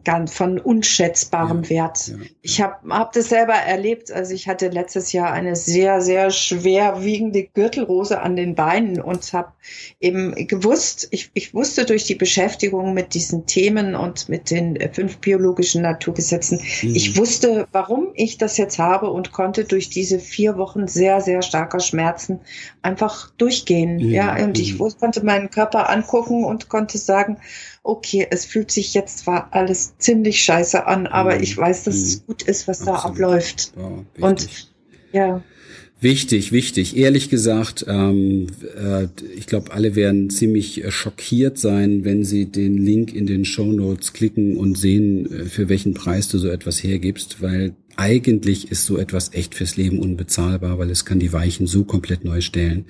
ganz von unschätzbarem ja, Wert. Ja, ich habe hab das selber erlebt. Also ich hatte letztes Jahr eine sehr, sehr schwerwiegende Gürtelrose an den Beinen und habe eben gewusst, ich, ich wusste durch die Beschäftigung mit diesen Themen und mit den fünf biologischen Naturgesetzen, mm. ich wusste, warum ich das jetzt habe und konnte durch diese vier Wochen sehr, sehr starker Schmerzen einfach durchgehen. Ja, und ich konnte konnte meinen Körper angucken und konnte sagen, okay, es fühlt sich jetzt zwar alles ziemlich scheiße an, aber mhm. ich weiß, dass es mhm. gut ist, was Absolut. da abläuft. Ja, und ja. Wichtig, wichtig. Ehrlich gesagt, ähm, äh, ich glaube, alle werden ziemlich äh, schockiert sein, wenn sie den Link in den Show Notes klicken und sehen, äh, für welchen Preis du so etwas hergibst, weil eigentlich ist so etwas echt fürs Leben unbezahlbar, weil es kann die Weichen so komplett neu stellen.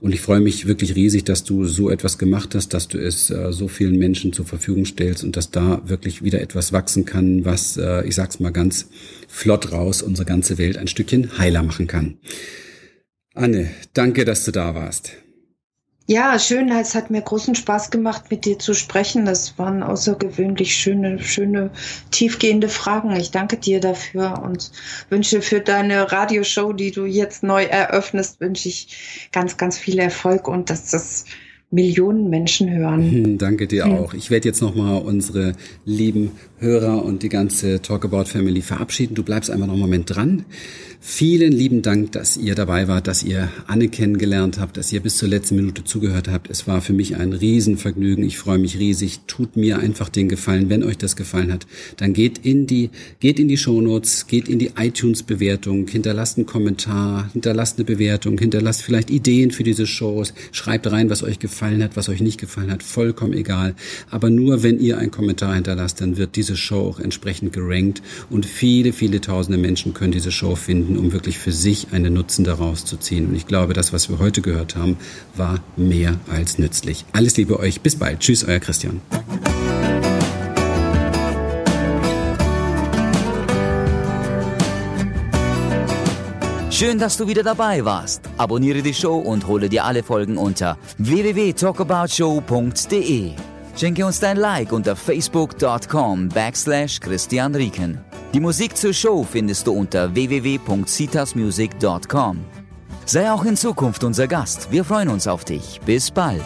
Und ich freue mich wirklich riesig, dass du so etwas gemacht hast, dass du es äh, so vielen Menschen zur Verfügung stellst und dass da wirklich wieder etwas wachsen kann, was, äh, ich sag's mal ganz flott raus, unsere ganze Welt ein Stückchen heiler machen kann. Anne, danke, dass du da warst. Ja, schön. Es hat mir großen Spaß gemacht, mit dir zu sprechen. Das waren außergewöhnlich schöne, schöne, tiefgehende Fragen. Ich danke dir dafür und wünsche für deine Radioshow, die du jetzt neu eröffnest, wünsche ich ganz, ganz viel Erfolg und dass das Millionen Menschen hören. Hm, danke dir hm. auch. Ich werde jetzt nochmal unsere lieben Hörer und die ganze Talk About Family verabschieden. Du bleibst einfach noch einen Moment dran. Vielen lieben Dank, dass ihr dabei wart, dass ihr Anne kennengelernt habt, dass ihr bis zur letzten Minute zugehört habt. Es war für mich ein Riesenvergnügen. Ich freue mich riesig. Tut mir einfach den Gefallen, wenn euch das gefallen hat, dann geht in die, geht in die Shownotes, geht in die iTunes-Bewertung, hinterlasst einen Kommentar, hinterlasst eine Bewertung, hinterlasst vielleicht Ideen für diese Shows, schreibt rein, was euch gefallen hat, was euch nicht gefallen hat, vollkommen egal. Aber nur wenn ihr einen Kommentar hinterlasst, dann wird diese Show auch entsprechend gerankt und viele, viele tausende Menschen können diese Show finden finden, um wirklich für sich einen Nutzen daraus zu ziehen. Und ich glaube, das, was wir heute gehört haben, war mehr als nützlich. Alles Liebe euch. Bis bald. Tschüss, euer Christian. Schön, dass du wieder dabei warst. Abonniere die Show und hole dir alle Folgen unter www.talkaboutshow.de. Schenke uns dein Like unter facebook.com backslash Christian Rieken. Die Musik zur Show findest du unter www.citasmusic.com. Sei auch in Zukunft unser Gast. Wir freuen uns auf dich. Bis bald.